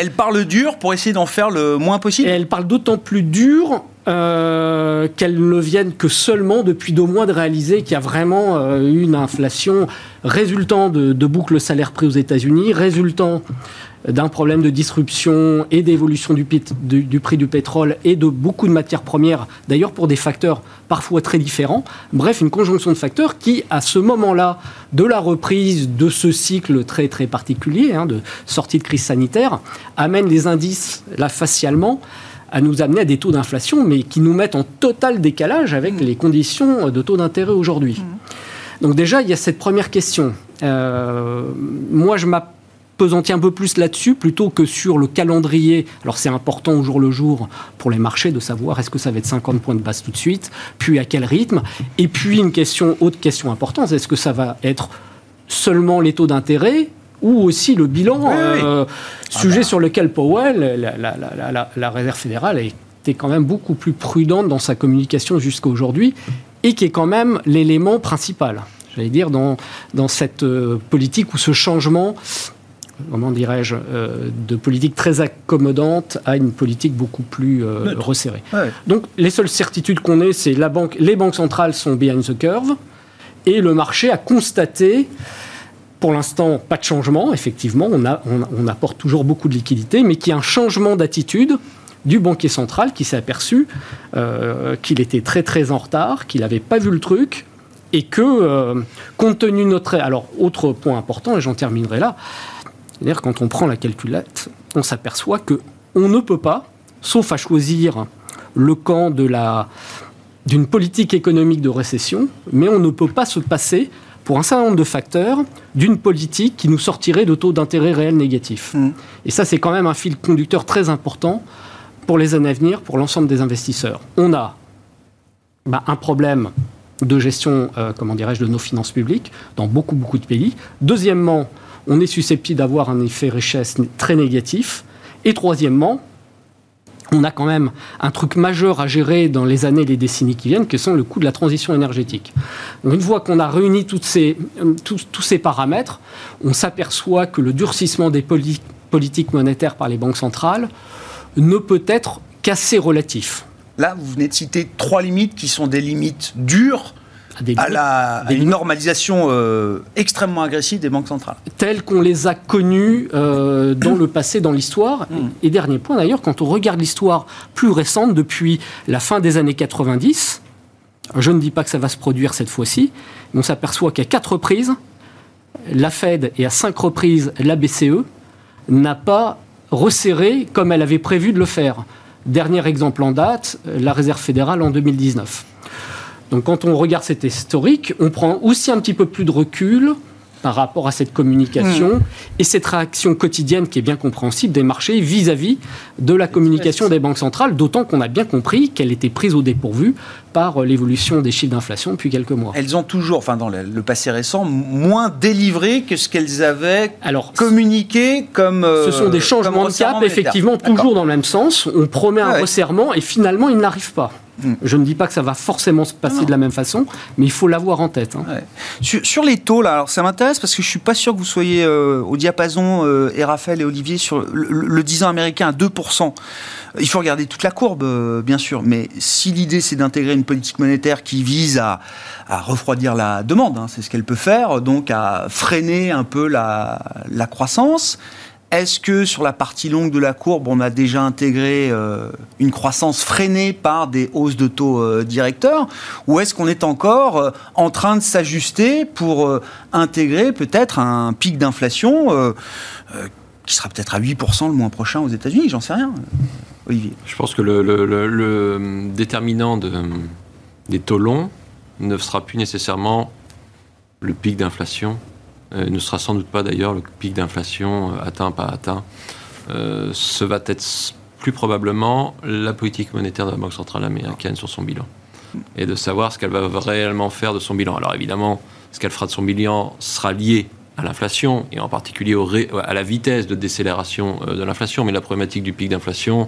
dur pour essayer d'en faire le moins possible? elles parlent d'autant plus dur euh, qu'elles ne viennent que seulement depuis deux mois de réaliser qu'il y a vraiment euh, une inflation résultant de, boucles salaires-prix aux États-Unis, résultant d'un problème de disruption et d'évolution du, du, prix du pétrole et de beaucoup de matières premières, d'ailleurs pour des facteurs parfois très différents. Bref, une conjonction de facteurs qui, à ce moment-là de la reprise de ce cycle très très particulier, hein, de sortie de crise sanitaire, amène les indices, là facialement, à nous amener à des taux d'inflation, mais qui nous mettent en total décalage avec les conditions de taux d'intérêt aujourd'hui. Mmh. Donc déjà, il y a cette première question. Euh, moi, je m'appesantis un peu plus là-dessus plutôt que sur le calendrier. Alors c'est important au jour le jour pour les marchés de savoir est-ce que ça va être 50 points de base tout de suite, puis à quel rythme. Et puis une question, autre question importante, est-ce que ça va être seulement les taux d'intérêt ou aussi le bilan, euh, sujet ah bah. sur lequel Powell, la, Réserve fédérale, a été quand même beaucoup plus prudente dans sa communication jusqu'à aujourd'hui, et qui est quand même l'élément principal, j'allais dire, dans, dans cette euh, politique ou ce changement comment dirais-je, euh, de politique très accommodante à une politique beaucoup plus resserrée. Donc les seules certitudes qu'on ait, c'est la banque, les banques centrales sont behind the curve, et le marché a constaté pour l'instant, pas de changement. Effectivement, on, apporte toujours beaucoup de liquidités, mais qu'il y a un changement d'attitude du banquier central qui s'est aperçu euh, qu'il était très très en retard, qu'il n'avait pas vu le truc, et que, euh, compte tenu de notre... Alors, autre point important, et j'en terminerai là, c'est-à-dire quand on prend la calculette, on s'aperçoit que on ne peut pas, sauf à choisir le camp de la d'une politique économique de récession, mais on ne peut pas se passer pour un certain nombre de facteurs d'une politique qui nous sortirait de taux d'intérêt réel négatifs. Mm. Et ça, c'est quand même un fil conducteur très important pour les années à venir, pour l'ensemble des investisseurs. On a bah, un problème de gestion, euh, comment dirais-je, de nos finances publiques dans beaucoup, beaucoup de pays. Deuxièmement, on est susceptible d'avoir un effet richesse très négatif. Et troisièmement, on a quand même un truc majeur à gérer dans les années et les décennies qui viennent, que sont le coût de la transition énergétique. une fois qu'on a réuni euh, tous, ces paramètres, on s'aperçoit que le durcissement des politiques monétaires par les banques centrales ne peut être qu'assez relatif. Là, vous venez de citer trois limites qui sont des limites dures à, la, une normalisation euh, extrêmement agressive des banques centrales. Telles qu'on les a connues euh, dans le passé, dans l'histoire. Mm. Et, dernier point d'ailleurs, quand on regarde l'histoire plus récente, depuis la fin des années 90, je ne dis pas que ça va se produire cette fois-ci, mais on s'aperçoit qu'à quatre reprises, la Fed et à cinq reprises la BCE n'a pas resserré comme elle avait prévu de le faire. Dernier exemple en date, la Réserve fédérale en 2019. Donc quand on regarde cet historique, on prend aussi un petit peu plus de recul par rapport à cette communication hmm. et cette réaction quotidienne qui est bien compréhensible des marchés vis-à-vis de la communication des banques centrales, d'autant qu'on a bien compris qu'elle était prise au dépourvu par l'évolution des chiffres d'inflation depuis quelques mois. Elles ont toujours, enfin dans le, passé récent, moins délivré que ce qu'elles avaient Alors, communiqué comme... ce sont des euh, changements de cap, effectivement, toujours dans le même sens. On promet un resserrement et finalement, il n'arrive pas. Mm. Je ne dis pas que ça va forcément se passer de la même façon, mais il faut l'avoir en tête. Hein. Sur, les taux, là, alors ça m'intéresse parce que je ne suis pas sûr que vous soyez euh, au diapason, euh, et Raphaël et Olivier, sur le, 10 ans américain à 2%. Il faut regarder toute la courbe, euh, bien sûr, mais si l'idée c'est d'intégrer une politique monétaire qui vise à, refroidir la demande, hein, c'est ce qu'elle peut faire, donc à freiner un peu la, la croissance, est-ce que sur la partie longue de la courbe, on a déjà intégré euh, une croissance freinée par des hausses de taux euh, directeurs Ou est-ce qu'on est encore euh, en train de s'ajuster pour intégrer peut-être un pic d'inflation qui sera peut-être à 8% le mois prochain aux États-Unis? J'en sais rien. Olivier. Je pense que le, déterminant des taux longs ne sera plus nécessairement le pic d'inflation euh, ne sera sans doute pas d'ailleurs le pic d'inflation euh, atteint, pas atteint. Euh, ce va être plus probablement la politique monétaire de la Banque centrale américaine sur son bilan. Et de savoir ce qu'elle va réellement faire de son bilan. Alors évidemment, ce qu'elle fera de son bilan sera lié à l'inflation et en particulier à la vitesse de décélération de l'inflation. Mais la problématique du pic d'inflation,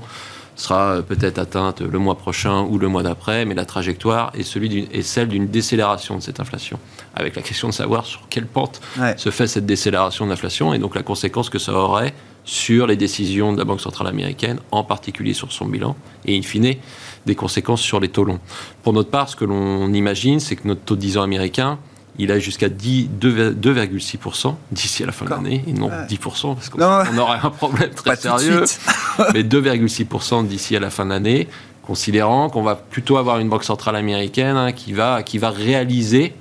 sera peut-être atteinte le mois prochain ou le mois d'après, mais la trajectoire est, celui est celle d'une décélération de cette inflation, avec la question de savoir sur quelle pente se fait cette décélération de l'inflation et donc la conséquence que ça aurait sur les décisions de la Banque centrale américaine, en particulier sur son bilan, et in fine, des conséquences sur les taux longs. Pour notre part, ce que l'on imagine, c'est que notre taux de 10 ans américain, il a jusqu'à 2,6% d'ici à la fin de l'année, et non 10%, parce qu'on aurait un problème très sérieux, mais 2,6% d'ici à la fin de l'année, considérant qu'on va plutôt avoir une banque centrale américaine hein, qui, va, qui va réaliser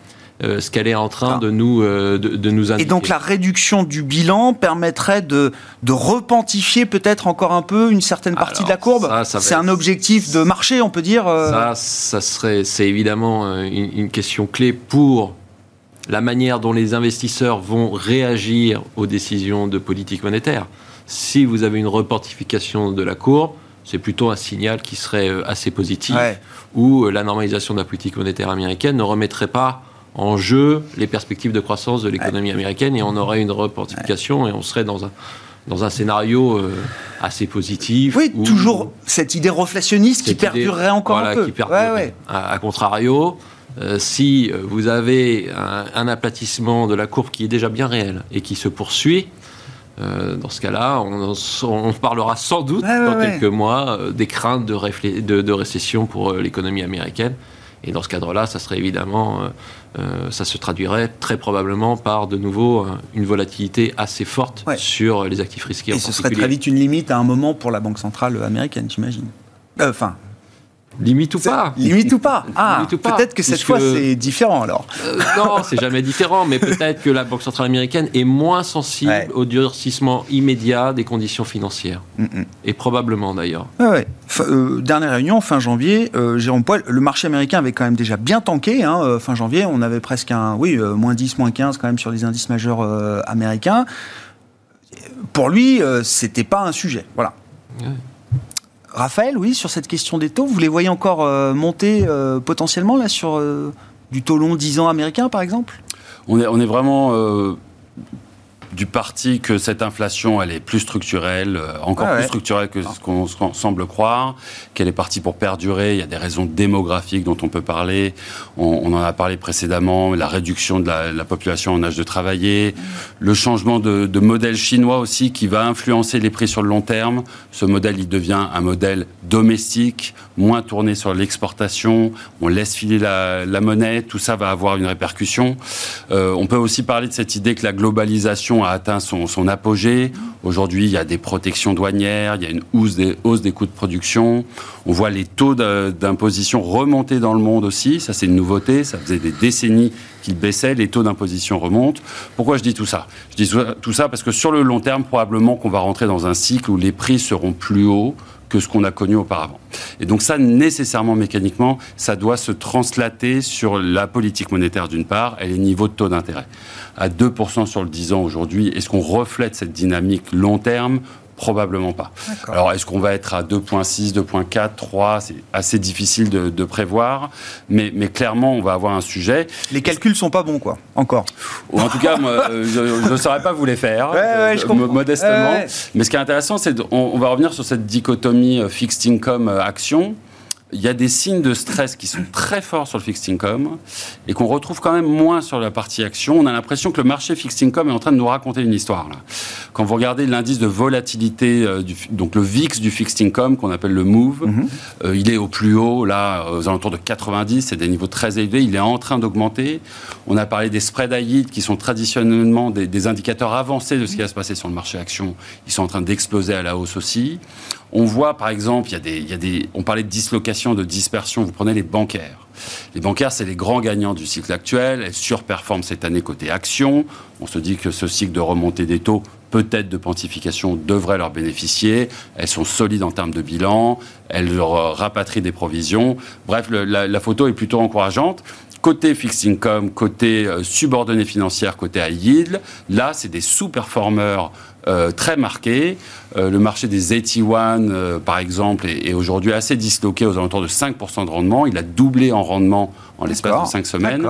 euh, ce qu'elle est en train de, nous, euh, de, nous indiquer. Et donc la réduction du bilan permettrait de, de repentifier peut-être encore un peu une certaine partie de la courbe? C'est un objectif de marché, on peut dire euh Ça, ça serait, c'est évidemment une, une, question clé pour la manière dont les investisseurs vont réagir aux décisions de politique monétaire. Si vous avez une reportification de la courbe, c'est plutôt un signal qui serait assez positif, où la normalisation de la politique monétaire américaine ne remettrait pas en jeu les perspectives de croissance de l'économie américaine et on aurait une reportification et on serait dans un, dans un scénario euh, assez positif. Oui, toujours cette idée reflationniste qui perdurerait encore un peu. Qui perdurerait. A, contrario, euh, si vous avez un, aplatissement de la courbe qui est déjà bien réel et qui se poursuit, euh, dans ce cas-là, on, parlera sans doute dans quelques mois des craintes de, de récession pour l'économie américaine. Et dans ce cadre-là, ça serait évidemment euh, ça se traduirait très probablement par de nouveau euh, une volatilité assez forte sur les actifs risqués. Et ce serait très vite une limite à un moment pour la Banque centrale américaine, j'imagine. Euh, enfin, Limite ou pas Limite ou pas Ah, peut-être que cette fois c'est différent alors. Euh, non, c'est jamais différent, mais peut-être que la Banque centrale américaine est moins sensible au durcissement immédiat des conditions financières. Mm, mm. Et probablement d'ailleurs. Ouais, euh, dernière réunion, fin janvier, euh, Jérôme Poil, le marché américain avait quand même déjà bien tanké. Hein, fin janvier, on avait presque un, oui, moins 10, moins 15 quand même sur les indices majeurs américains. Pour lui, c'était pas un sujet. Voilà. Raphaël, oui, sur cette question des taux, vous les voyez encore euh, monter euh, potentiellement là sur euh, du taux long 10 ans américain par exemple? On est, on est vraiment du parti que cette inflation, elle est plus structurelle, euh, encore plus structurelle que ce qu'on semble croire, qu'elle est partie pour perdurer. Il y a des raisons démographiques dont on peut parler. On, en a parlé précédemment, la réduction de la, population en âge de travailler, le changement de, de, modèle chinois aussi qui va influencer les prix sur le long terme. Ce modèle, il devient un modèle domestique, moins tourné sur l'exportation. On laisse filer la, la, monnaie. Tout ça va avoir une répercussion. Euh, on peut aussi parler de cette idée que la globalisation a atteint son, apogée. Aujourd'hui, il y a des protections douanières, il y a une hausse des, hausse des coûts de production. On voit les taux d'imposition remonter dans le monde aussi. Ça, c'est une nouveauté. Ça faisait des décennies qu'ils baissaient. Les taux d'imposition remontent. Pourquoi je dis tout ça? Je dis tout ça parce que sur le long terme, probablement qu'on va rentrer dans un cycle où les prix seront plus hauts que ce qu'on a connu auparavant. Et donc ça, nécessairement, mécaniquement, ça doit se translater sur la politique monétaire d'une part et les niveaux de taux d'intérêt. À 2% sur le 10 ans aujourd'hui, est-ce qu'on reflète cette dynamique long terme Probablement pas. Alors, est-ce qu'on va être à 2.6, 2.4, 3 C'est assez difficile de, prévoir, mais, mais, clairement, on va avoir un sujet. Les calculs sont pas bons, quoi, encore. Ou en tout cas, moi, euh, je ne saurais pas vous les faire, ouais, je euh, modestement. Mais ce qui est intéressant, c'est qu'on on va revenir sur cette dichotomie euh, fixed income action il y a des signes de stress qui sont très forts sur le fixed income et qu'on retrouve quand même moins sur la partie action. On a l'impression que le marché fixed income est en train de nous raconter une histoire. Là. Quand vous regardez l'indice de volatilité, euh, du, donc le VIX du fixed income qu'on appelle le MOVE, mhm. euh, il est au plus haut, là, aux alentours de 90, c'est des niveaux très élevés. Il est en train d'augmenter. On a parlé des spreads high qui sont traditionnellement des, des indicateurs avancés de ce qui va se passer sur le marché action. Ils sont en train d'exploser à la hausse aussi. On voit, par exemple, il y, a des, on parlait de dislocation, de dispersion. Vous prenez les bancaires. Les bancaires, c'est les grands gagnants du cycle actuel. Elles surperforment cette année côté action. On se dit que ce cycle de remontée des taux, peut-être de pontification, devrait leur bénéficier. Elles sont solides en termes de bilan. Elles leur rapatrient des provisions. Bref, la photo est plutôt encourageante. Côté fixed income, côté euh, subordonné financière, côté high yield, là, c'est des sous-performeurs euh, très marqués. Euh, le marché des 81, par exemple, est, aujourd'hui assez disloqué aux alentours de 5% de rendement. Il a doublé en rendement en l'espace de 5 semaines.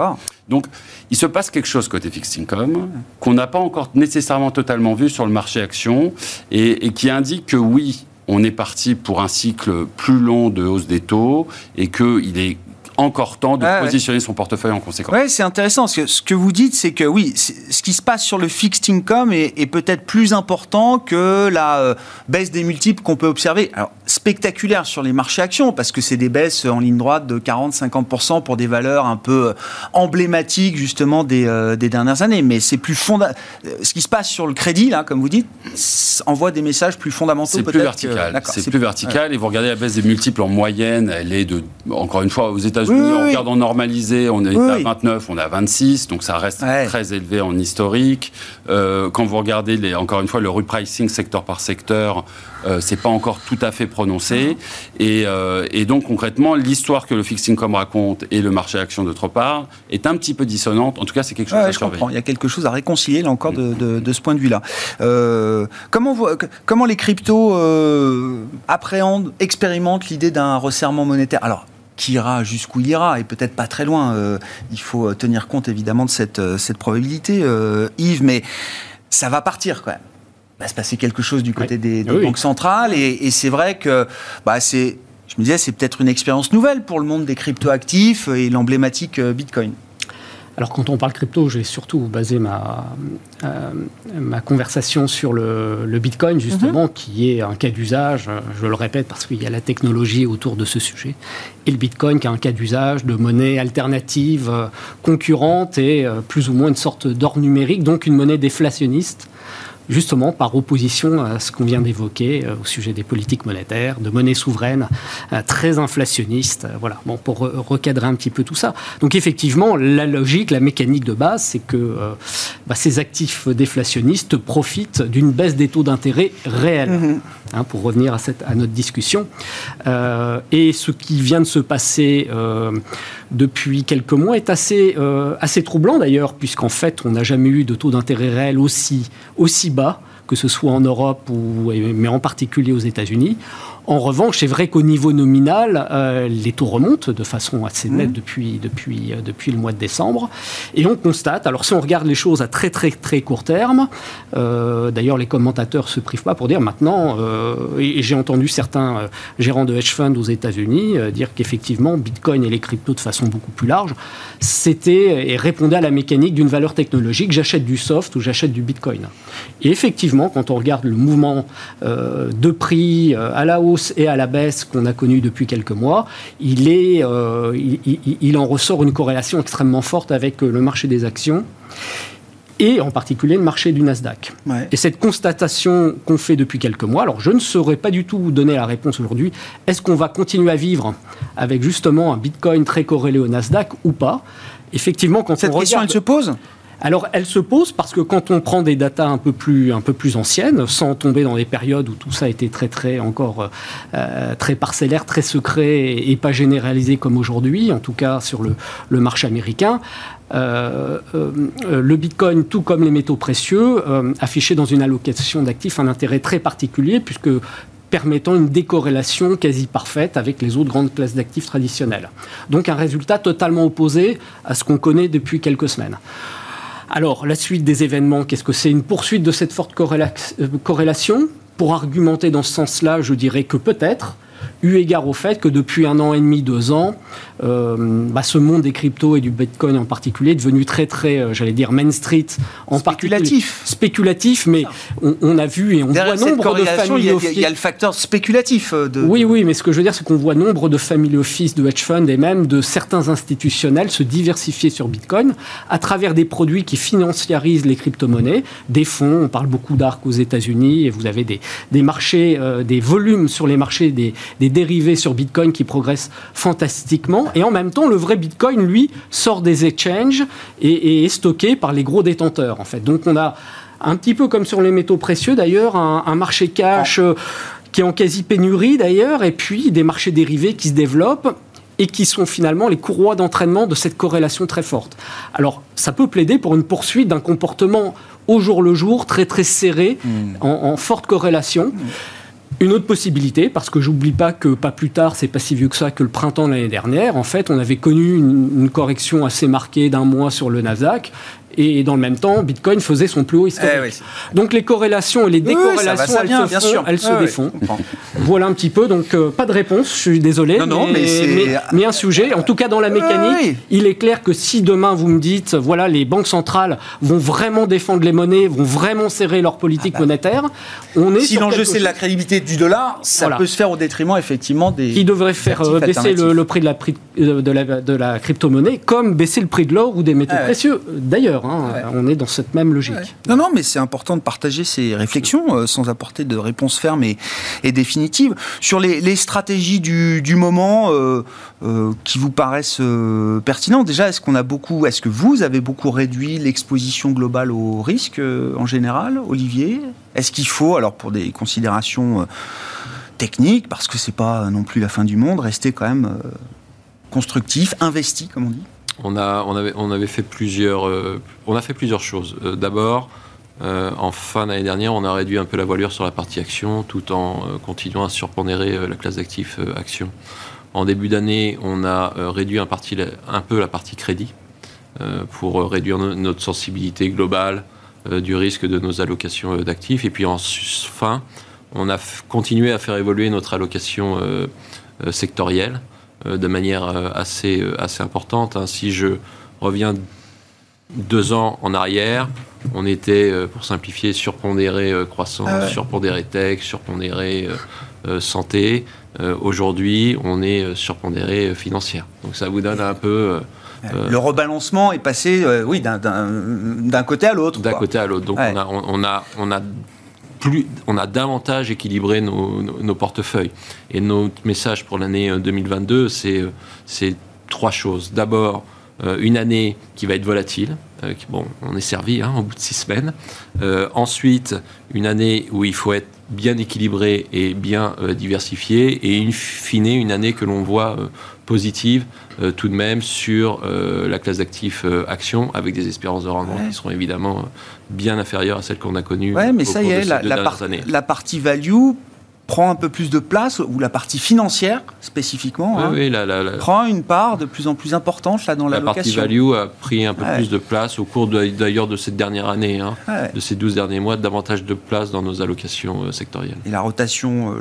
Donc, il se passe quelque chose côté fixed income qu'on n'a pas encore nécessairement totalement vu sur le marché action et, et qui indique que oui, on est parti pour un cycle plus long de hausse des taux et qu'il est encore temps de positionner son portefeuille en conséquence. Oui, c'est intéressant. Ce que, ce que vous dites, c'est que oui, ce qui se passe sur le fixed income est, est peut-être plus important que la euh, baisse des multiples qu'on peut observer. Alors, spectaculaire sur les marchés actions, parce que c'est des baisses en ligne droite de 40-50% pour des valeurs un peu euh, emblématiques, justement, des, euh, des dernières années. Mais c'est plus fondamental. Ce qui se passe sur le crédit, là, comme vous dites, envoie des messages plus fondamentaux. C'est plus vertical. C'est plus vertical. Et vous regardez la baisse des multiples en moyenne, elle est de, encore une fois, aux États-Unis, on regarde en normalisé, on est à 29, on est à 26, donc ça reste très élevé en historique. Euh, quand vous regardez, les, encore une fois, le repricing secteur par secteur, euh, c'est pas encore tout à fait prononcé. Et, euh, et, donc concrètement, l'histoire que le fixed income raconte et le marché action d'autre part est un petit peu dissonante. En tout cas, c'est quelque chose à je Comprends. Il y a quelque chose à réconcilier là encore de, de, de ce point de vue-là. Euh, comment, comment les cryptos appréhendent, expérimentent l'idée d'un resserrement monétaire? Alors, qui ira jusqu'où il ira, et peut-être pas très loin. Euh, il faut tenir compte évidemment de cette, euh, cette probabilité, Yves, mais ça va partir quand même va se passer quelque chose du côté des, banques centrales. Et, c'est vrai que bah, c'est, je me disais, c'est peut-être une expérience nouvelle pour le monde des cryptoactifs et l'emblématique euh, Bitcoin. Alors quand on parle crypto, j'ai surtout basé ma, euh, ma conversation sur le, Bitcoin, justement, mhm. qui est un cas d'usage, je le répète parce qu'il y a la technologie autour de ce sujet, et le Bitcoin qui a un cas d'usage de monnaie alternative, euh, concurrente et plus ou moins une sorte d'or numérique, donc une monnaie déflationniste justement par opposition à ce qu'on vient d'évoquer euh, au sujet des politiques monétaires, de monnaie souveraine euh, très inflationniste. Euh, voilà, bon, pour recadrer un petit peu tout ça. Donc effectivement, la logique, la mécanique de base, c'est que bah, ces actifs déflationnistes profitent d'une baisse des taux d'intérêt réels. Mm-hmm. Hein, pour revenir à, cette, à notre discussion. et ce qui vient de se passer depuis quelques mois est assez, assez troublant d'ailleurs, puisqu'en fait, on n'a jamais eu de taux d'intérêt réel aussi, aussi bas, que ce soit en Europe, ou, mais en particulier aux États-Unis. En revanche, c'est vrai qu'au niveau nominal, euh, les taux remontent de façon assez nette mmh. depuis, depuis, euh, depuis le mois de décembre. Et on constate, alors si on regarde les choses à très très très court terme, euh, d'ailleurs les commentateurs se privent pas pour dire maintenant, et, j'ai entendu certains gérants de hedge funds aux États-Unis dire qu'effectivement Bitcoin et les cryptos de façon beaucoup plus large, c'était et répondait à la mécanique d'une valeur technologique, j'achète du soft ou j'achète du Bitcoin. Et effectivement, quand on regarde le mouvement de prix à la hausse, et à la baisse qu'on a connue depuis quelques mois, il, est, euh, il, en ressort une corrélation extrêmement forte avec euh, le marché des actions et en particulier le marché du Nasdaq. Et cette constatation qu'on fait depuis quelques mois, alors je ne saurais pas du tout vous donner la réponse aujourd'hui, est-ce qu'on va continuer à vivre avec justement un Bitcoin très corrélé au Nasdaq ou pas? Effectivement, quand cette question, elle se pose? Alors, elle se pose parce que quand on prend des datas un peu plus, anciennes, sans tomber dans des périodes où tout ça était très, très, encore euh, très parcellaire, très secret et, pas généralisé comme aujourd'hui, en tout cas sur le, marché américain, euh, euh, le Bitcoin, tout comme les métaux précieux, affichait dans une allocation d'actifs un intérêt très particulier puisque permettant une décorrélation quasi parfaite avec les autres grandes classes d'actifs traditionnelles. Donc un résultat totalement opposé à ce qu'on connaît depuis quelques semaines. Alors, la suite des événements, qu'est-ce que c'est Une poursuite de cette forte euh, corrélation? Pour argumenter dans ce sens-là, je dirais que peut-être, eu égard au fait que depuis un an et demi, deux ans, euh, bah, ce monde des cryptos et du Bitcoin en particulier est devenu très, très, euh, j'allais dire, Main Street. En spéculatif. Spéculatif, mais on, a vu et on voit nombre de family Il y, a le facteur spéculatif. Euh, de, oui, oui, mais ce que je veux dire, c'est qu'on voit nombre de family office, de hedge funds et même de certains institutionnels se diversifier sur Bitcoin à travers des produits qui financiarisent les crypto-monnaies, des fonds. On parle beaucoup d'ARC aux États-Unis et vous avez des, des marchés, des volumes sur les marchés des, des dérivés sur Bitcoin qui progressent fantastiquement. Et en même temps, le vrai Bitcoin, lui, sort des exchanges et, est stocké par les gros détenteurs, en fait. Donc on a un petit peu comme sur les métaux précieux d'ailleurs, un, marché cash euh, qui est en quasi pénurie d'ailleurs, et puis des marchés dérivés qui se développent et qui sont finalement les courroies d'entraînement de cette corrélation très forte. Alors, ça peut plaider pour une poursuite d'un comportement au jour le jour, très très serré, hmm. en, forte corrélation. Hmm. Une autre possibilité, parce que j'oublie pas que pas plus tard, c'est pas si vieux que ça, que le printemps de l'année dernière, en fait, on avait connu une, correction assez marquée d'un mois sur le Nasdaq, et dans le même temps, Bitcoin faisait son plus haut historique. Eh donc les corrélations et les décorrélations, elles, se, font, elles se défont. voilà un petit peu, donc euh, pas de réponse, je suis désolé, mais, mais, un sujet. En tout cas, dans la mécanique, il est clair que si demain vous me dites, voilà, les banques centrales vont vraiment défendre les monnaies, vont vraiment serrer leur politique ah bah. monétaire, on est Si l'enjeu c'est la crédibilité du dollar, ça peut se faire au détriment effectivement des. Qui devrait faire euh, baisser le, prix de la, euh, de la, de la crypto-monnaie, comme baisser le prix de l'or ou des métaux ah précieux. D'ailleurs, Hein, on est dans cette même logique. Non, non, mais c'est important de partager ces réflexions euh, sans apporter de réponse ferme et, définitive. Sur les, stratégies du, moment euh, euh, qui vous paraissent pertinentes, déjà, est-ce qu'on a beaucoup, est-ce que vous avez beaucoup réduit l'exposition globale au risque en général, Olivier? Est-ce qu'il faut, alors pour des considérations techniques, parce que c'est pas non plus la fin du monde, rester quand même constructif, investi, comme on dit? Euh, on a fait plusieurs choses. Euh, d'abord, euh, en fin d'année dernière, on a réduit un peu la voilure sur la partie action, tout en continuant à surpondérer la classe d'actifs action. En début d'année, on a réduit un, peu la partie crédit pour réduire notre sensibilité globale du risque de nos allocations d'actifs. Et puis enfin, on a continué à faire évoluer notre allocation sectorielle de manière euh, assez, euh, assez importante. Hein. Si je reviens deux ans en arrière, on était, pour simplifier, surpondéré croissance, ah surpondéré tech, surpondéré santé. Aujourd'hui, on est surpondéré financière. Donc ça vous donne un peu... le rebalancement est passé, oui, d'un côté à l'autre. D'un côté à l'autre. Donc on, a, on, a, on a on a davantage équilibré nos, portefeuilles. Et notre message pour l'année 2022, euh, euh, c'est trois choses. D'abord, une année qui va être volatile. bon, on est servi hein, au bout de six semaines. ensuite, une année où il faut être bien équilibré et bien diversifié. Et in fine, une année que l'on voit positive euh, tout de même sur euh, la classe d'actifs euh, actions avec des espérances de rendement qui seront évidemment bien inférieures à celles qu'on a connues. Oui, mais ça y est, la, la, partie value prend un peu plus de place, ou la partie financière spécifiquement, hein, prend une part de plus en plus importante là, dans la, la partie value a pris un peu plus de place au cours d'ailleurs de, cette dernière année, hein, de ces 12 derniers mois, davantage de place dans nos allocations sectorielles. Et la rotation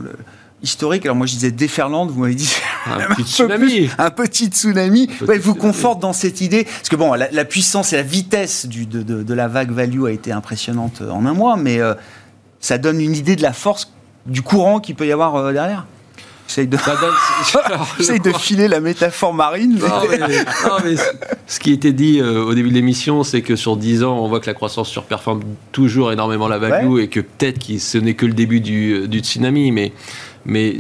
historique. Alors moi je disais déferlante, vous m'avez dit un petit tsunami. un petit tsunami. vous conforte dans cette idée. Parce que bon, la, puissance et la vitesse du, de, la vague value a été impressionnante en un mois, mais euh, ça donne une idée de la force du courant qu'il peut y avoir euh, derrière. J'essaye de... de filer la métaphore marine. ce qui était dit euh, au début de l'émission, c'est que sur 10 ans, on voit que la croissance surperforme toujours énormément la value et que peut-être que ce n'est que le début du, du tsunami. Mais mais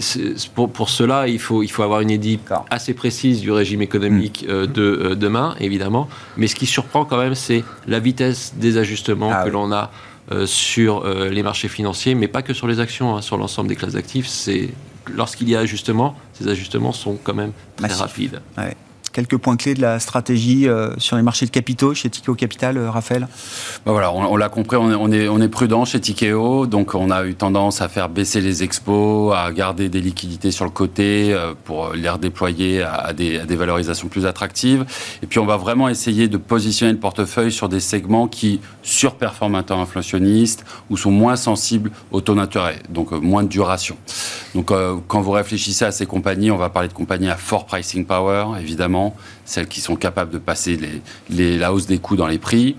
pour, pour, cela, il faut, il faut avoir une idée assez précise du régime économique mm. euh, de euh, demain, évidemment. Mais ce qui surprend quand même, c'est la vitesse des ajustements ah que l'on a euh, sur les marchés financiers, mais pas que sur les actions, hein, sur l'ensemble des classes d'actifs. C'est lorsqu'il y a ajustement, ces ajustements sont quand même très rapides quelques points clés de la stratégie euh, sur les marchés de capitaux chez Tikeo Capital, euh, Raphaël? Bah Voilà, on, l'a compris, on est, prudent chez Tikeo, donc on a eu tendance à faire baisser les expos, à garder des liquidités sur le côté euh, pour les redéployer à des, à des, valorisations plus attractives. Et puis on va vraiment essayer de positionner le portefeuille sur des segments qui surperforment un temps inflationniste ou sont moins sensibles au taux d'intérêt, donc moins de duration. Donc quand vous réfléchissez à ces compagnies, on va parler de compagnies à fort pricing power, évidemment celles qui sont capables de passer la hausse des coûts dans les prix.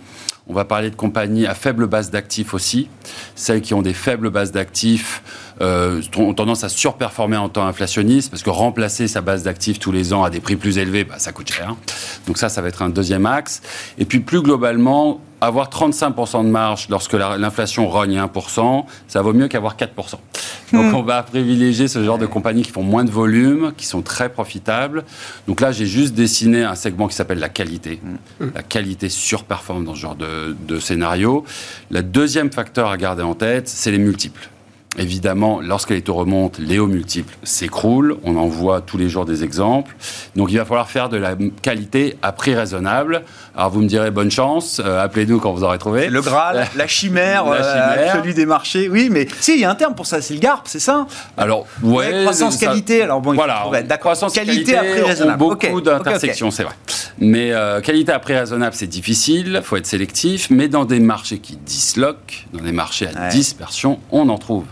On va parler de compagnies à faible base d'actifs aussi. Celles qui ont des faibles bases d'actifs euh, ont tendance à surperformer en temps inflationniste parce que remplacer sa base d'actifs tous les ans à des prix plus élevés, bah, ça coûte cher. Donc ça, ça va être un deuxième axe. Et puis plus globalement, avoir 35% de marge lorsque l'inflation rogne 1%, ça vaut mieux qu'avoir 4%. Donc hmm. on va privilégier ce genre de compagnies qui font moins de volume, qui sont très profitables. Donc là, j'ai juste dessiné un segment qui s'appelle la qualité. Hmm. La qualité surperforme dans ce genre de, de scénario. Le deuxième facteur à garder en tête, c'est les multiples. Évidemment, lorsque les taux remontent, les hauts multiples s'écroulent. On en voit tous les jours des exemples. Donc, il va falloir faire de la qualité à prix raisonnable. Alors, vous me direz bonne chance. Euh, appelez-nous quand vous aurez trouvé. Le Graal, la chimère, la euh, celui des marchés. Oui, mais si, il y a un terme pour ça. C'est le GARP, c'est ça? Alors, ouais. croissance qualité. Alors bon, voilà. Croissance qualité, à prix raisonnable. Beaucoup d'intersections, c'est vrai. Mais qualité à prix raisonnable, c'est difficile, il faut être sélectif, mais dans des marchés qui disloquent, dans des marchés à dispersion, on en trouve.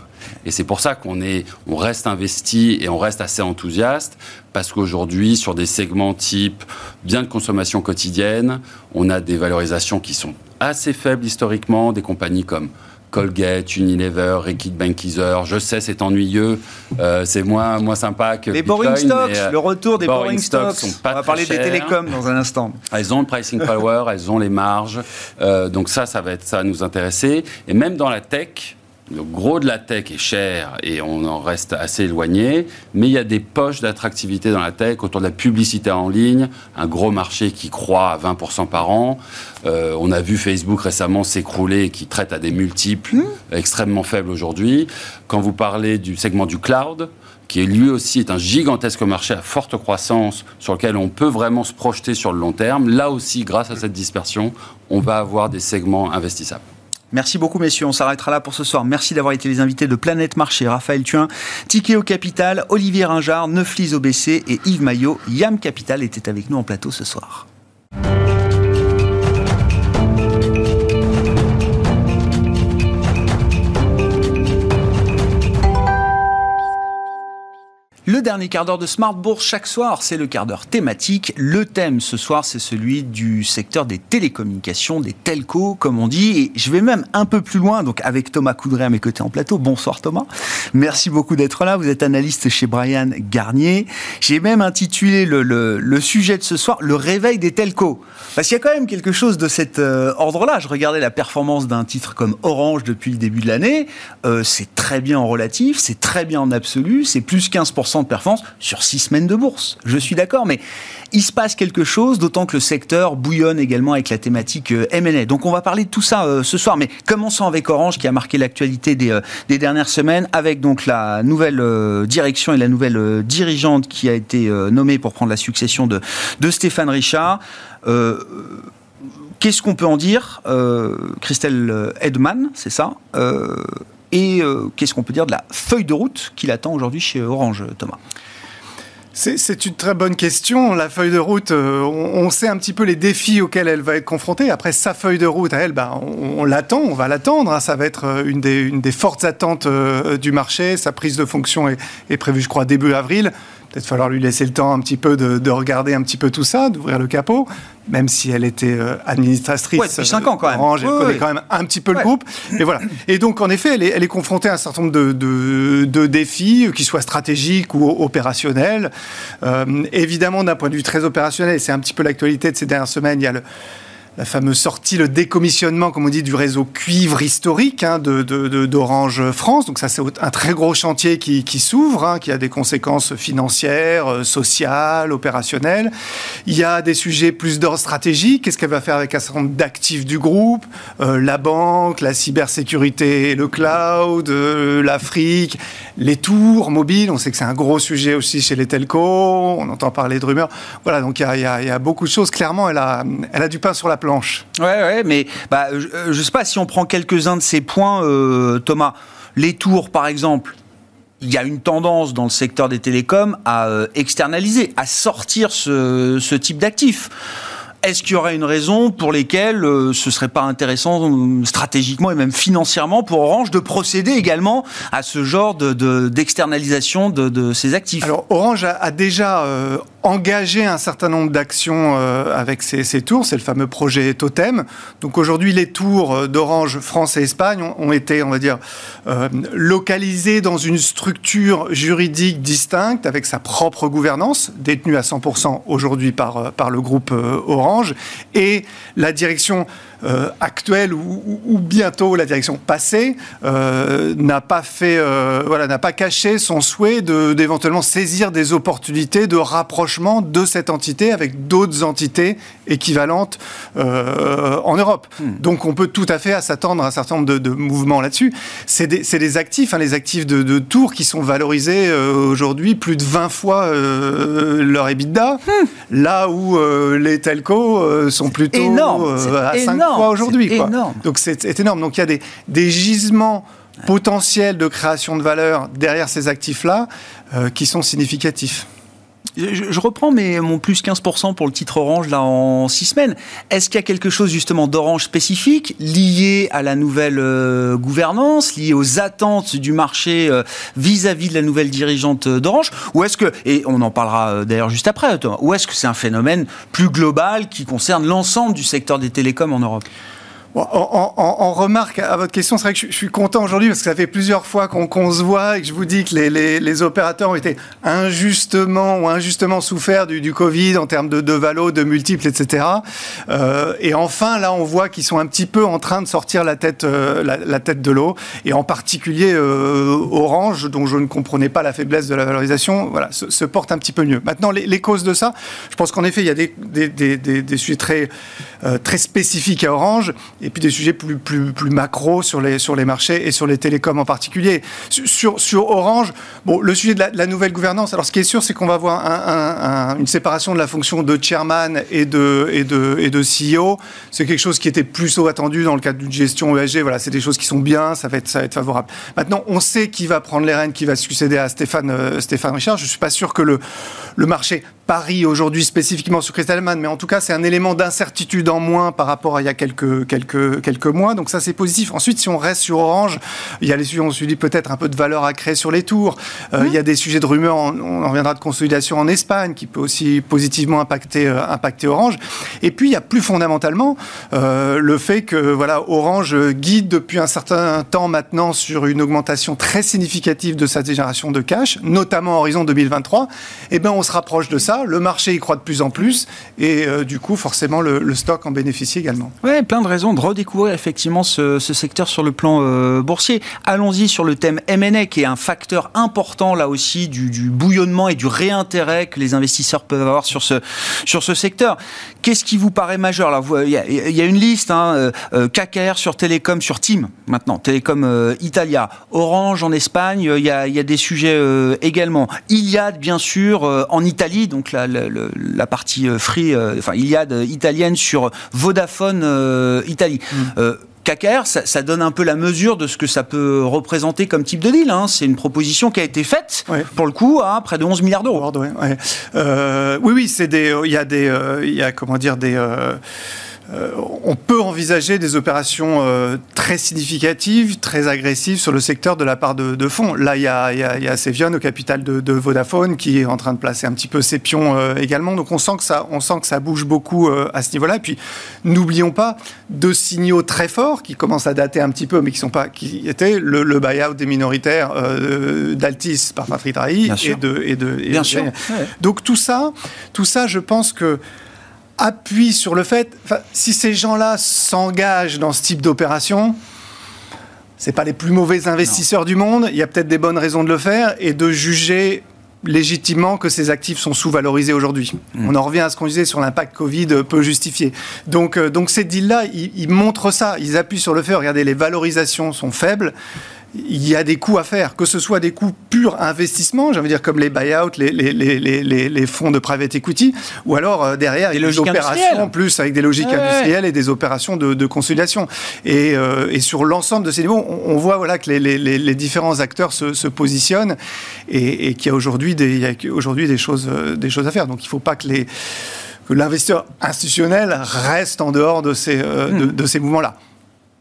Et c'est pour ça qu'on est, on reste investi et on reste assez enthousiaste parce qu'aujourd'hui, sur des segments type bien de consommation quotidienne, on a des valorisations qui sont assez faibles historiquement, des compagnies comme Colgate, Unilever, Reckitt Benckiser. Je sais, c'est ennuyeux, euh, c'est moins, moins sympa que les Boring Stocks, le retour des Boring, Stocks. Sont pas On va parler des télécoms dans un instant. Elles ont le pricing power, elles ont les marges, euh, donc ça, ça va être ça va nous intéresser. Et même dans la tech, le gros de la tech est cher et on en reste assez éloigné, mais il y a des poches d'attractivité dans la tech autour de la publicité en ligne, un gros marché qui croît à 20% par an. Euh, on a vu Facebook récemment s'écrouler et qui traite à des multiples mmh. extrêmement faibles aujourd'hui. Quand vous parlez du segment du cloud, qui lui aussi est un gigantesque marché à forte croissance sur lequel on peut vraiment se projeter sur le long terme, là aussi, grâce à cette dispersion, on va avoir des segments investissables. Merci beaucoup, messieurs. On s'arrêtera là pour ce soir. Merci d'avoir été les invités de Planète Marché. Raphaël Thuin, Tikeo Capital, Olivier Ringard, Neuflis OBC et Yves Maillot. Yam Capital était avec nous en plateau ce soir. Le dernier quart d'heure de Smart Bourse chaque soir, c'est le quart d'heure thématique. Le thème ce soir, c'est celui du secteur des télécommunications, des telcos, comme on dit. Et je vais même un peu plus loin, donc avec Thomas Coudray à mes côtés en plateau. Bonsoir Thomas. Merci beaucoup d'être là. Vous êtes analyste chez Brian Garnier. J'ai même intitulé le, sujet de ce soir, le réveil des telcos. Parce qu'il y a quand même quelque chose de cet euh, ordre-là. Je regardais la performance d'un titre comme Orange depuis le début de l'année. Euh, c'est très bien en relatif, c'est très bien en absolu, c'est plus 15% de performance sur six semaines de bourse. Je suis d'accord, mais il se passe quelque chose, d'autant que le secteur bouillonne également avec la thématique euh, M&A. Donc on va parler de tout ça euh, ce soir, mais commençons avec Orange qui a marqué l'actualité des, euh, dernières semaines, avec donc la nouvelle direction et la nouvelle dirigeante qui a été nommée pour prendre la succession de, de Stéphane Richard. Qu'est-ce qu'on peut en dire Christelle Edman, c'est ça et euh, qu'est-ce qu'on peut dire de la feuille de route qu'il attend aujourd'hui chez Orange, Thomas? C'est une très bonne question. La feuille de route, euh, on, sait un petit peu les défis auxquels elle va être confrontée. Après, sa feuille de route, à elle, ben, on, l'attend, on va l'attendre. Hein. Ça va être euh, une des, fortes attentes du marché. Sa prise de fonction est prévue, je crois, début avril peut-être falloir lui laisser le temps un petit peu de, regarder un petit peu tout ça, d'ouvrir le capot, même si elle était euh, administratrice. Ouais, depuis 5 ans quand même. Orange, elle connaît quand même un petit peu le groupe. Et voilà. Et donc, en effet, elle est, elle est confrontée à un certain nombre de, de, défis, qu'ils soient stratégiques ou opérationnels. Euh, évidemment, d'un point de vue très opérationnel, c'est un petit peu l'actualité de ces dernières semaines, il y a le la fameuse sortie, le décommissionnement, comme on dit, du réseau cuivre historique hein, d'Orange France. Donc ça, c'est un très gros chantier qui, s'ouvre, hein, qui a des conséquences financières, euh, sociales, opérationnelles. Il y a des sujets plus d'ordre stratégique. Qu'est-ce qu'elle va faire avec un certain nombre d'actifs du groupe euh, La banque, la cybersécurité, le cloud, euh, l'Afrique, les tours mobiles. On sait que c'est un gros sujet aussi chez les telcos. On entend parler de rumeurs. Voilà, donc il y a, beaucoup de choses. Clairement, elle a, elle a du pain sur la planche. Ouais, ouais, mais bah, je ne sais pas si on prend quelques-uns de ces points, euh, Thomas. Les tours, par exemple, il y a une tendance dans le secteur des télécoms à euh, externaliser, à sortir ce, ce type d'actifs. Est-ce qu'il y aurait une raison pour lesquelles euh, ce serait pas intéressant euh, stratégiquement et même financièrement pour Orange de procéder également à ce genre d'externalisation de, de, ses actifs? Alors Orange a, déjà euh, engagé un certain nombre d'actions avec ses, tours, c'est le fameux projet Totem. Donc aujourd'hui les tours d'Orange France et Espagne ont, été, on va dire, localisés dans une structure juridique distincte avec sa propre gouvernance, détenue à 100% aujourd'hui par, par le groupe Orange et la direction euh, actuelle ou, bientôt la direction passée euh, n'a pas fait, euh, voilà, n'a pas caché son souhait d'éventuellement saisir des opportunités de rapprochement de cette entité avec d'autres entités équivalentes en Europe. Hmm. Donc on peut tout à fait s'attendre à un certain nombre de, mouvements là-dessus. C'est des, actifs, hein, les actifs de, de Tours qui sont valorisés aujourd'hui plus de 20 fois leur EBITDA, hmm. là où les telcos sont plutôt à 5 fois aujourd'hui. Donc c'est énorme. Donc il y a des, des gisements potentiels de création de valeur derrière ces actifs-là euh, qui sont significatifs. Je, reprends mais mon plus 15% pour le titre Orange là en 6 semaines. Est-ce qu'il y a quelque chose justement d'Orange spécifique lié à la nouvelle euh, gouvernance, lié aux attentes du marché euh, vis-à-vis de la nouvelle dirigeante d'Orange? Ou est-ce que, et on en parlera euh, d'ailleurs juste après, ou est-ce que c'est un phénomène plus global qui concerne l'ensemble du secteur des télécoms en Europe? En, remarque à votre question, c'est vrai que je, suis content aujourd'hui parce que ça fait plusieurs fois qu'on se voit et que je vous dis que les, opérateurs ont été injustement ou injustement souffert du, Covid en termes de, de valo, de multiples, etc. Euh, et enfin, là, on voit qu'ils sont un petit peu en train de sortir la tête, euh, de l'eau. Et en particulier, euh, Orange, dont je ne comprenais pas la faiblesse de la valorisation, voilà, se, porte un petit peu mieux. Maintenant, les, causes de ça, je pense qu'en effet, il y a des, sujets très spécifiques à Orange et puis des sujets plus, plus, plus macro sur les, sur les marchés et sur les télécoms en particulier. Sur, sur Orange, bon, le sujet de la, nouvelle gouvernance, alors ce qui est sûr, c'est qu'on va avoir un, une séparation de la fonction de chairman et de, et de, et de CEO. C'est quelque chose qui était plus haut attendu dans le cadre d'une gestion ESG. Voilà, c'est des choses qui sont bien, ça va être, ça va être favorable. Maintenant, on sait qui va prendre les rênes, qui va succéder à Stéphane, euh, Stéphane Richard. Je ne suis pas sûr que le, le marché parie aujourd'hui spécifiquement sur Crystalman, mais en tout cas, c'est un élément d'incertitude en moins par rapport à il y a quelques, quelques quelques, mois. Donc ça, c'est positif. Ensuite, si on reste sur Orange, il y a les sujets, on se dit peut-être un peu de valeur à créer sur les tours. Euh, il y a des sujets de rumeurs, on, reviendra de consolidation en Espagne, qui peut aussi positivement impacter, euh, impacter Orange. Et puis, il y a plus fondamentalement euh, le fait que voilà, Orange guide depuis un certain temps maintenant sur une augmentation très significative de sa génération de cash, notamment en horizon 2023. Eh bien, on se rapproche de ça. Le marché y croit de plus en plus. Et du coup, forcément, le, stock en bénéficie également. Oui, plein de raisons de redécouvrir effectivement ce, secteur sur le plan euh, boursier. Allons-y sur le thème M&A qui est un facteur important là aussi du, bouillonnement et du réintérêt que les investisseurs peuvent avoir sur ce, sur ce secteur. Qu'est-ce qui vous paraît majeur? Il y, a une liste, hein, euh, euh, KKR sur Télécom, sur Team maintenant, Télécom Italia, Orange en Espagne, il y y a, des sujets également. Iliad bien sûr en Italie, donc la, la, partie free, enfin Iliad italienne sur Vodafone Italie. Euh, KKR, ça, donne un peu la mesure de ce que ça peut représenter comme type de deal. Hein. C'est une proposition qui a été faite, pour le coup, à près de 11 milliards d'euros. Euh, oui, oui, il y a des, euh, il y a comment dire des euh, on peut envisager des opérations euh, très significatives, très agressives sur le secteur de la part de, fonds. Là, il y a, Sevion, au capital de, Vodafone, qui est en train de placer un petit peu ses pions euh, également. Donc on sent que ça, on sent que ça bouge beaucoup à ce niveau-là. Et puis, n'oublions pas deux signaux très forts qui commencent à dater un petit peu, mais qui sont pas, qui étaient le, buyout des minoritaires d'Altis par Patrick Drahi et de, et de, Bien sûr. Donc tout ça, tout ça, je pense que appuie sur le fait, si ces gens-là s'engagent dans ce type d'opération, c'est pas les plus mauvais investisseurs du monde. Il y a peut-être des bonnes raisons de le faire et de juger légitimement que ces actifs sont sous-valorisés aujourd'hui. Hmm. On en revient à ce qu'on disait sur l'impact Covid peu justifié. Donc, euh, donc ces deals-là, ils, ils, montrent ça. Ils appuient sur le fait, regardez, les valorisations sont faibles il y a des coûts à faire, que ce soit des coûts purs investissement, j'allais dire comme les buyouts, les, les, les, les, fonds de private equity, ou alors euh, derrière des opérations plus avec des logiques industrielles et des opérations de, de consolidation. Et, euh, et sur l'ensemble de ces niveaux, on, voit voilà que les, différents acteurs se, se positionnent et, et qu'il y a aujourd'hui des, aujourd'hui des choses, euh, des choses à faire. Donc il ne faut pas que les que l'investisseur institutionnel reste en dehors de ces, de, hmm. de ces mouvements-là.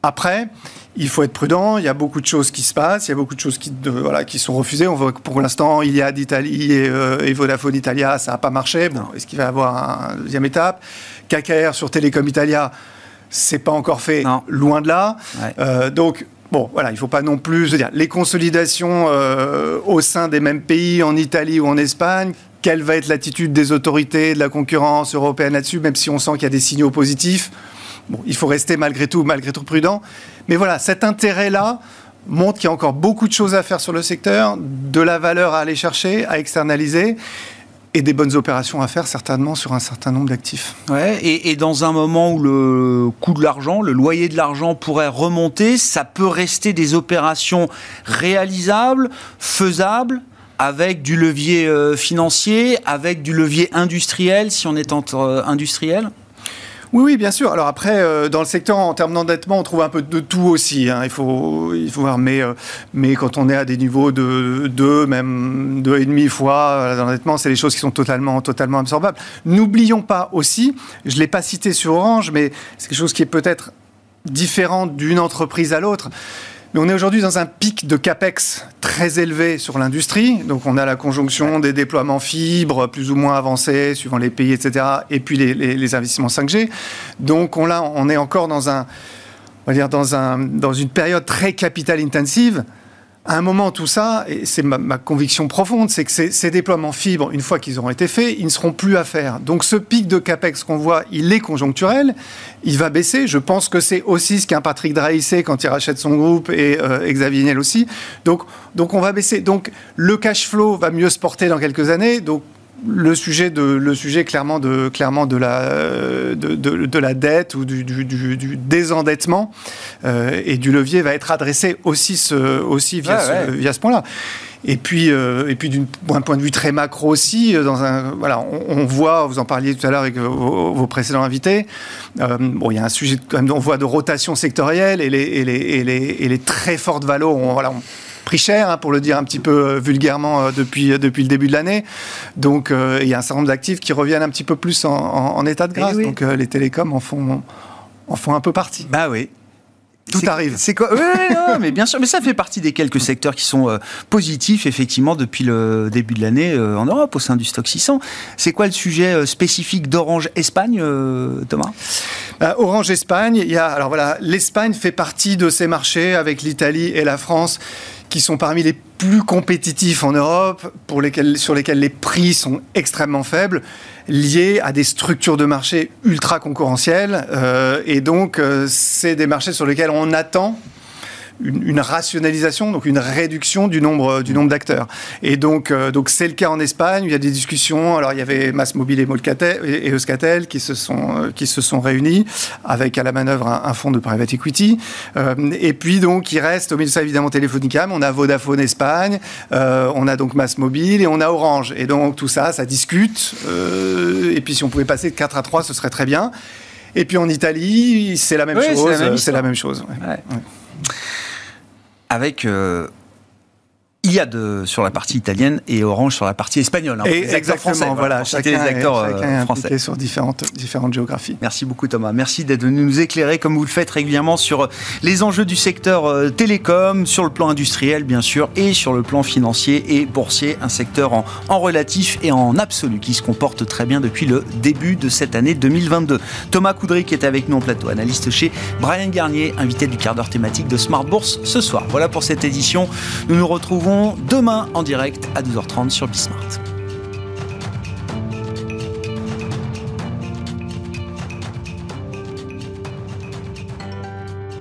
Après, il faut être prudent. Il y a beaucoup de choses qui se passent. Il y a beaucoup de choses qui, voilà, qui sont refusées. On voit que pour l'instant, il y a d'Italie et, euh, et, Vodafone Italia, ça n'a pas marché. Bon, est-ce qu'il va y avoir une deuxième étape? KKR sur Telecom Italia, c'est pas encore fait. Loin de là. Euh, donc, Bon, voilà, il ne faut pas non plus je veux dire, les consolidations euh, au sein des mêmes pays, en Italie ou en Espagne. Quelle va être l'attitude des autorités, de la concurrence européenne là-dessus, même si on sent qu'il y a des signaux positifs? Il faut rester malgré tout, malgré tout prudent. Mais voilà, cet intérêt-là montre qu'il y a encore beaucoup de choses à faire sur le secteur, de la valeur à aller chercher, à externaliser et des bonnes opérations à faire certainement sur un certain nombre d'actifs. Ouais, et, et, dans un moment où le coût de l'argent, le loyer de l'argent pourrait remonter, ça peut rester des opérations réalisables, faisables, avec du levier euh, financier, avec du levier industriel si on est entre euh, industriel? Oui, oui, bien sûr. Alors après, euh, dans le secteur, en termes d'endettement, on trouve un peu de tout aussi. Hein. Il, faut, il faut voir, mais, euh, mais quand on est à des niveaux de 2, même 2,5 fois l'endettement, c'est des choses qui sont totalement, totalement absorbables. N'oublions pas aussi, je ne l'ai pas cité sur Orange, mais c'est quelque chose qui est peut-être différent d'une entreprise à l'autre. Mais on est aujourd'hui dans un pic de capex très élevé sur l'industrie. Donc on a la conjonction des déploiements fibres plus ou moins avancés suivant les pays, etc. Et puis les, investissements 5G. Donc on, là, on est encore dans un, on va dire dans un, dans une période très capital intensive à un moment, tout ça, et c'est ma, conviction profonde, c'est que ces, déploiements fibres, une fois qu'ils auront été faits, ils ne seront plus à faire. Donc ce pic de capex qu'on voit, il est conjoncturel, il va baisser. Je pense que c'est aussi ce qu'un Patrick Drahi sait quand il rachète son groupe et, euh, Xavier Niel aussi. Donc, donc on va baisser. Donc le cash flow va mieux se porter dans quelques années. Donc le sujet, de, le sujet clairement, de, clairement de, la, de, de, la dette ou du, du, du désendettement euh, et du levier va être adressé aussi, ce, aussi via, ce, via ce point-là. Et puis, euh, et puis d'un point de vue très macro aussi, euh, dans un, voilà, on, voit, vous en parliez tout à l'heure avec vos, précédents invités, euh, bon, il y a un sujet, on voit de rotation sectorielle et les, et les, et les, et les très fortes valeurs, on, voilà, on, pris cher, hein, pour le dire un petit peu euh, vulgairement, euh, depuis, euh, depuis le début de l'année. Donc, il y a un certain nombre d'actifs qui reviennent un petit peu plus en, état de grâce. Eh Donc, les télécoms en font, en font un peu partie. Bah oui. Tout arrive. C'est quoi Oui, mais bien sûr, mais ça fait partie des quelques secteurs qui sont positifs effectivement depuis le début de l'année en Europe au sein du stock 600. C'est quoi le sujet spécifique d'Orange Espagne, Thomas? Orange Espagne, il y a alors voilà, l'Espagne fait partie de ces marchés avec l'Italie et la France qui sont parmi les plus compétitifs en Europe, sur lesquels les prix sont extrêmement faibles, liés à des structures de marché ultra concurrentielles. Euh, et donc, euh, c'est des marchés sur lesquels on attend une, rationalisation, donc une réduction du nombre, du nombre d'acteurs. Et donc, euh, donc c'est le cas en Espagne. il y a des discussions. Alors, il y avait Massmobile et, Molcatel, et Euskaltel qui se sont euh, qui se sont réunis avec à la manœuvre un, fonds de private equity. Euh, et puis donc, il reste au milieu de ça évidemment Telefonica, on a Vodafone Espagne, on a donc Massmobile et on a Orange. Et donc tout ça, ça discute. et puis si on pouvait passer de 4 à 3, ce serait très bien. Et puis en Italie, c'est la même chose. C'est la même, chose. Ouais avec euh, il y a de, sur la partie italienne et Orange sur la partie espagnole. Hein, et exactement, voilà, chacun, les acteurs euh, français. sur différentes, différentes géographies. Merci beaucoup Thomas. Merci d'être venu nous éclairer comme vous le faites régulièrement sur les enjeux du secteur euh, télécom, sur le plan industriel bien sûr, et sur le plan financier et boursier, un secteur en, en relatif et en absolu qui se comporte très bien depuis le début de cette année 2022. Thomas Coudry qui est avec nous en plateau, analyste chez Brian Garnier, invité du quart d'heure thématique de Smart Bourse ce soir. Voilà pour cette édition. Nous nous retrouvons demain en direct à 12h30 sur Bismart.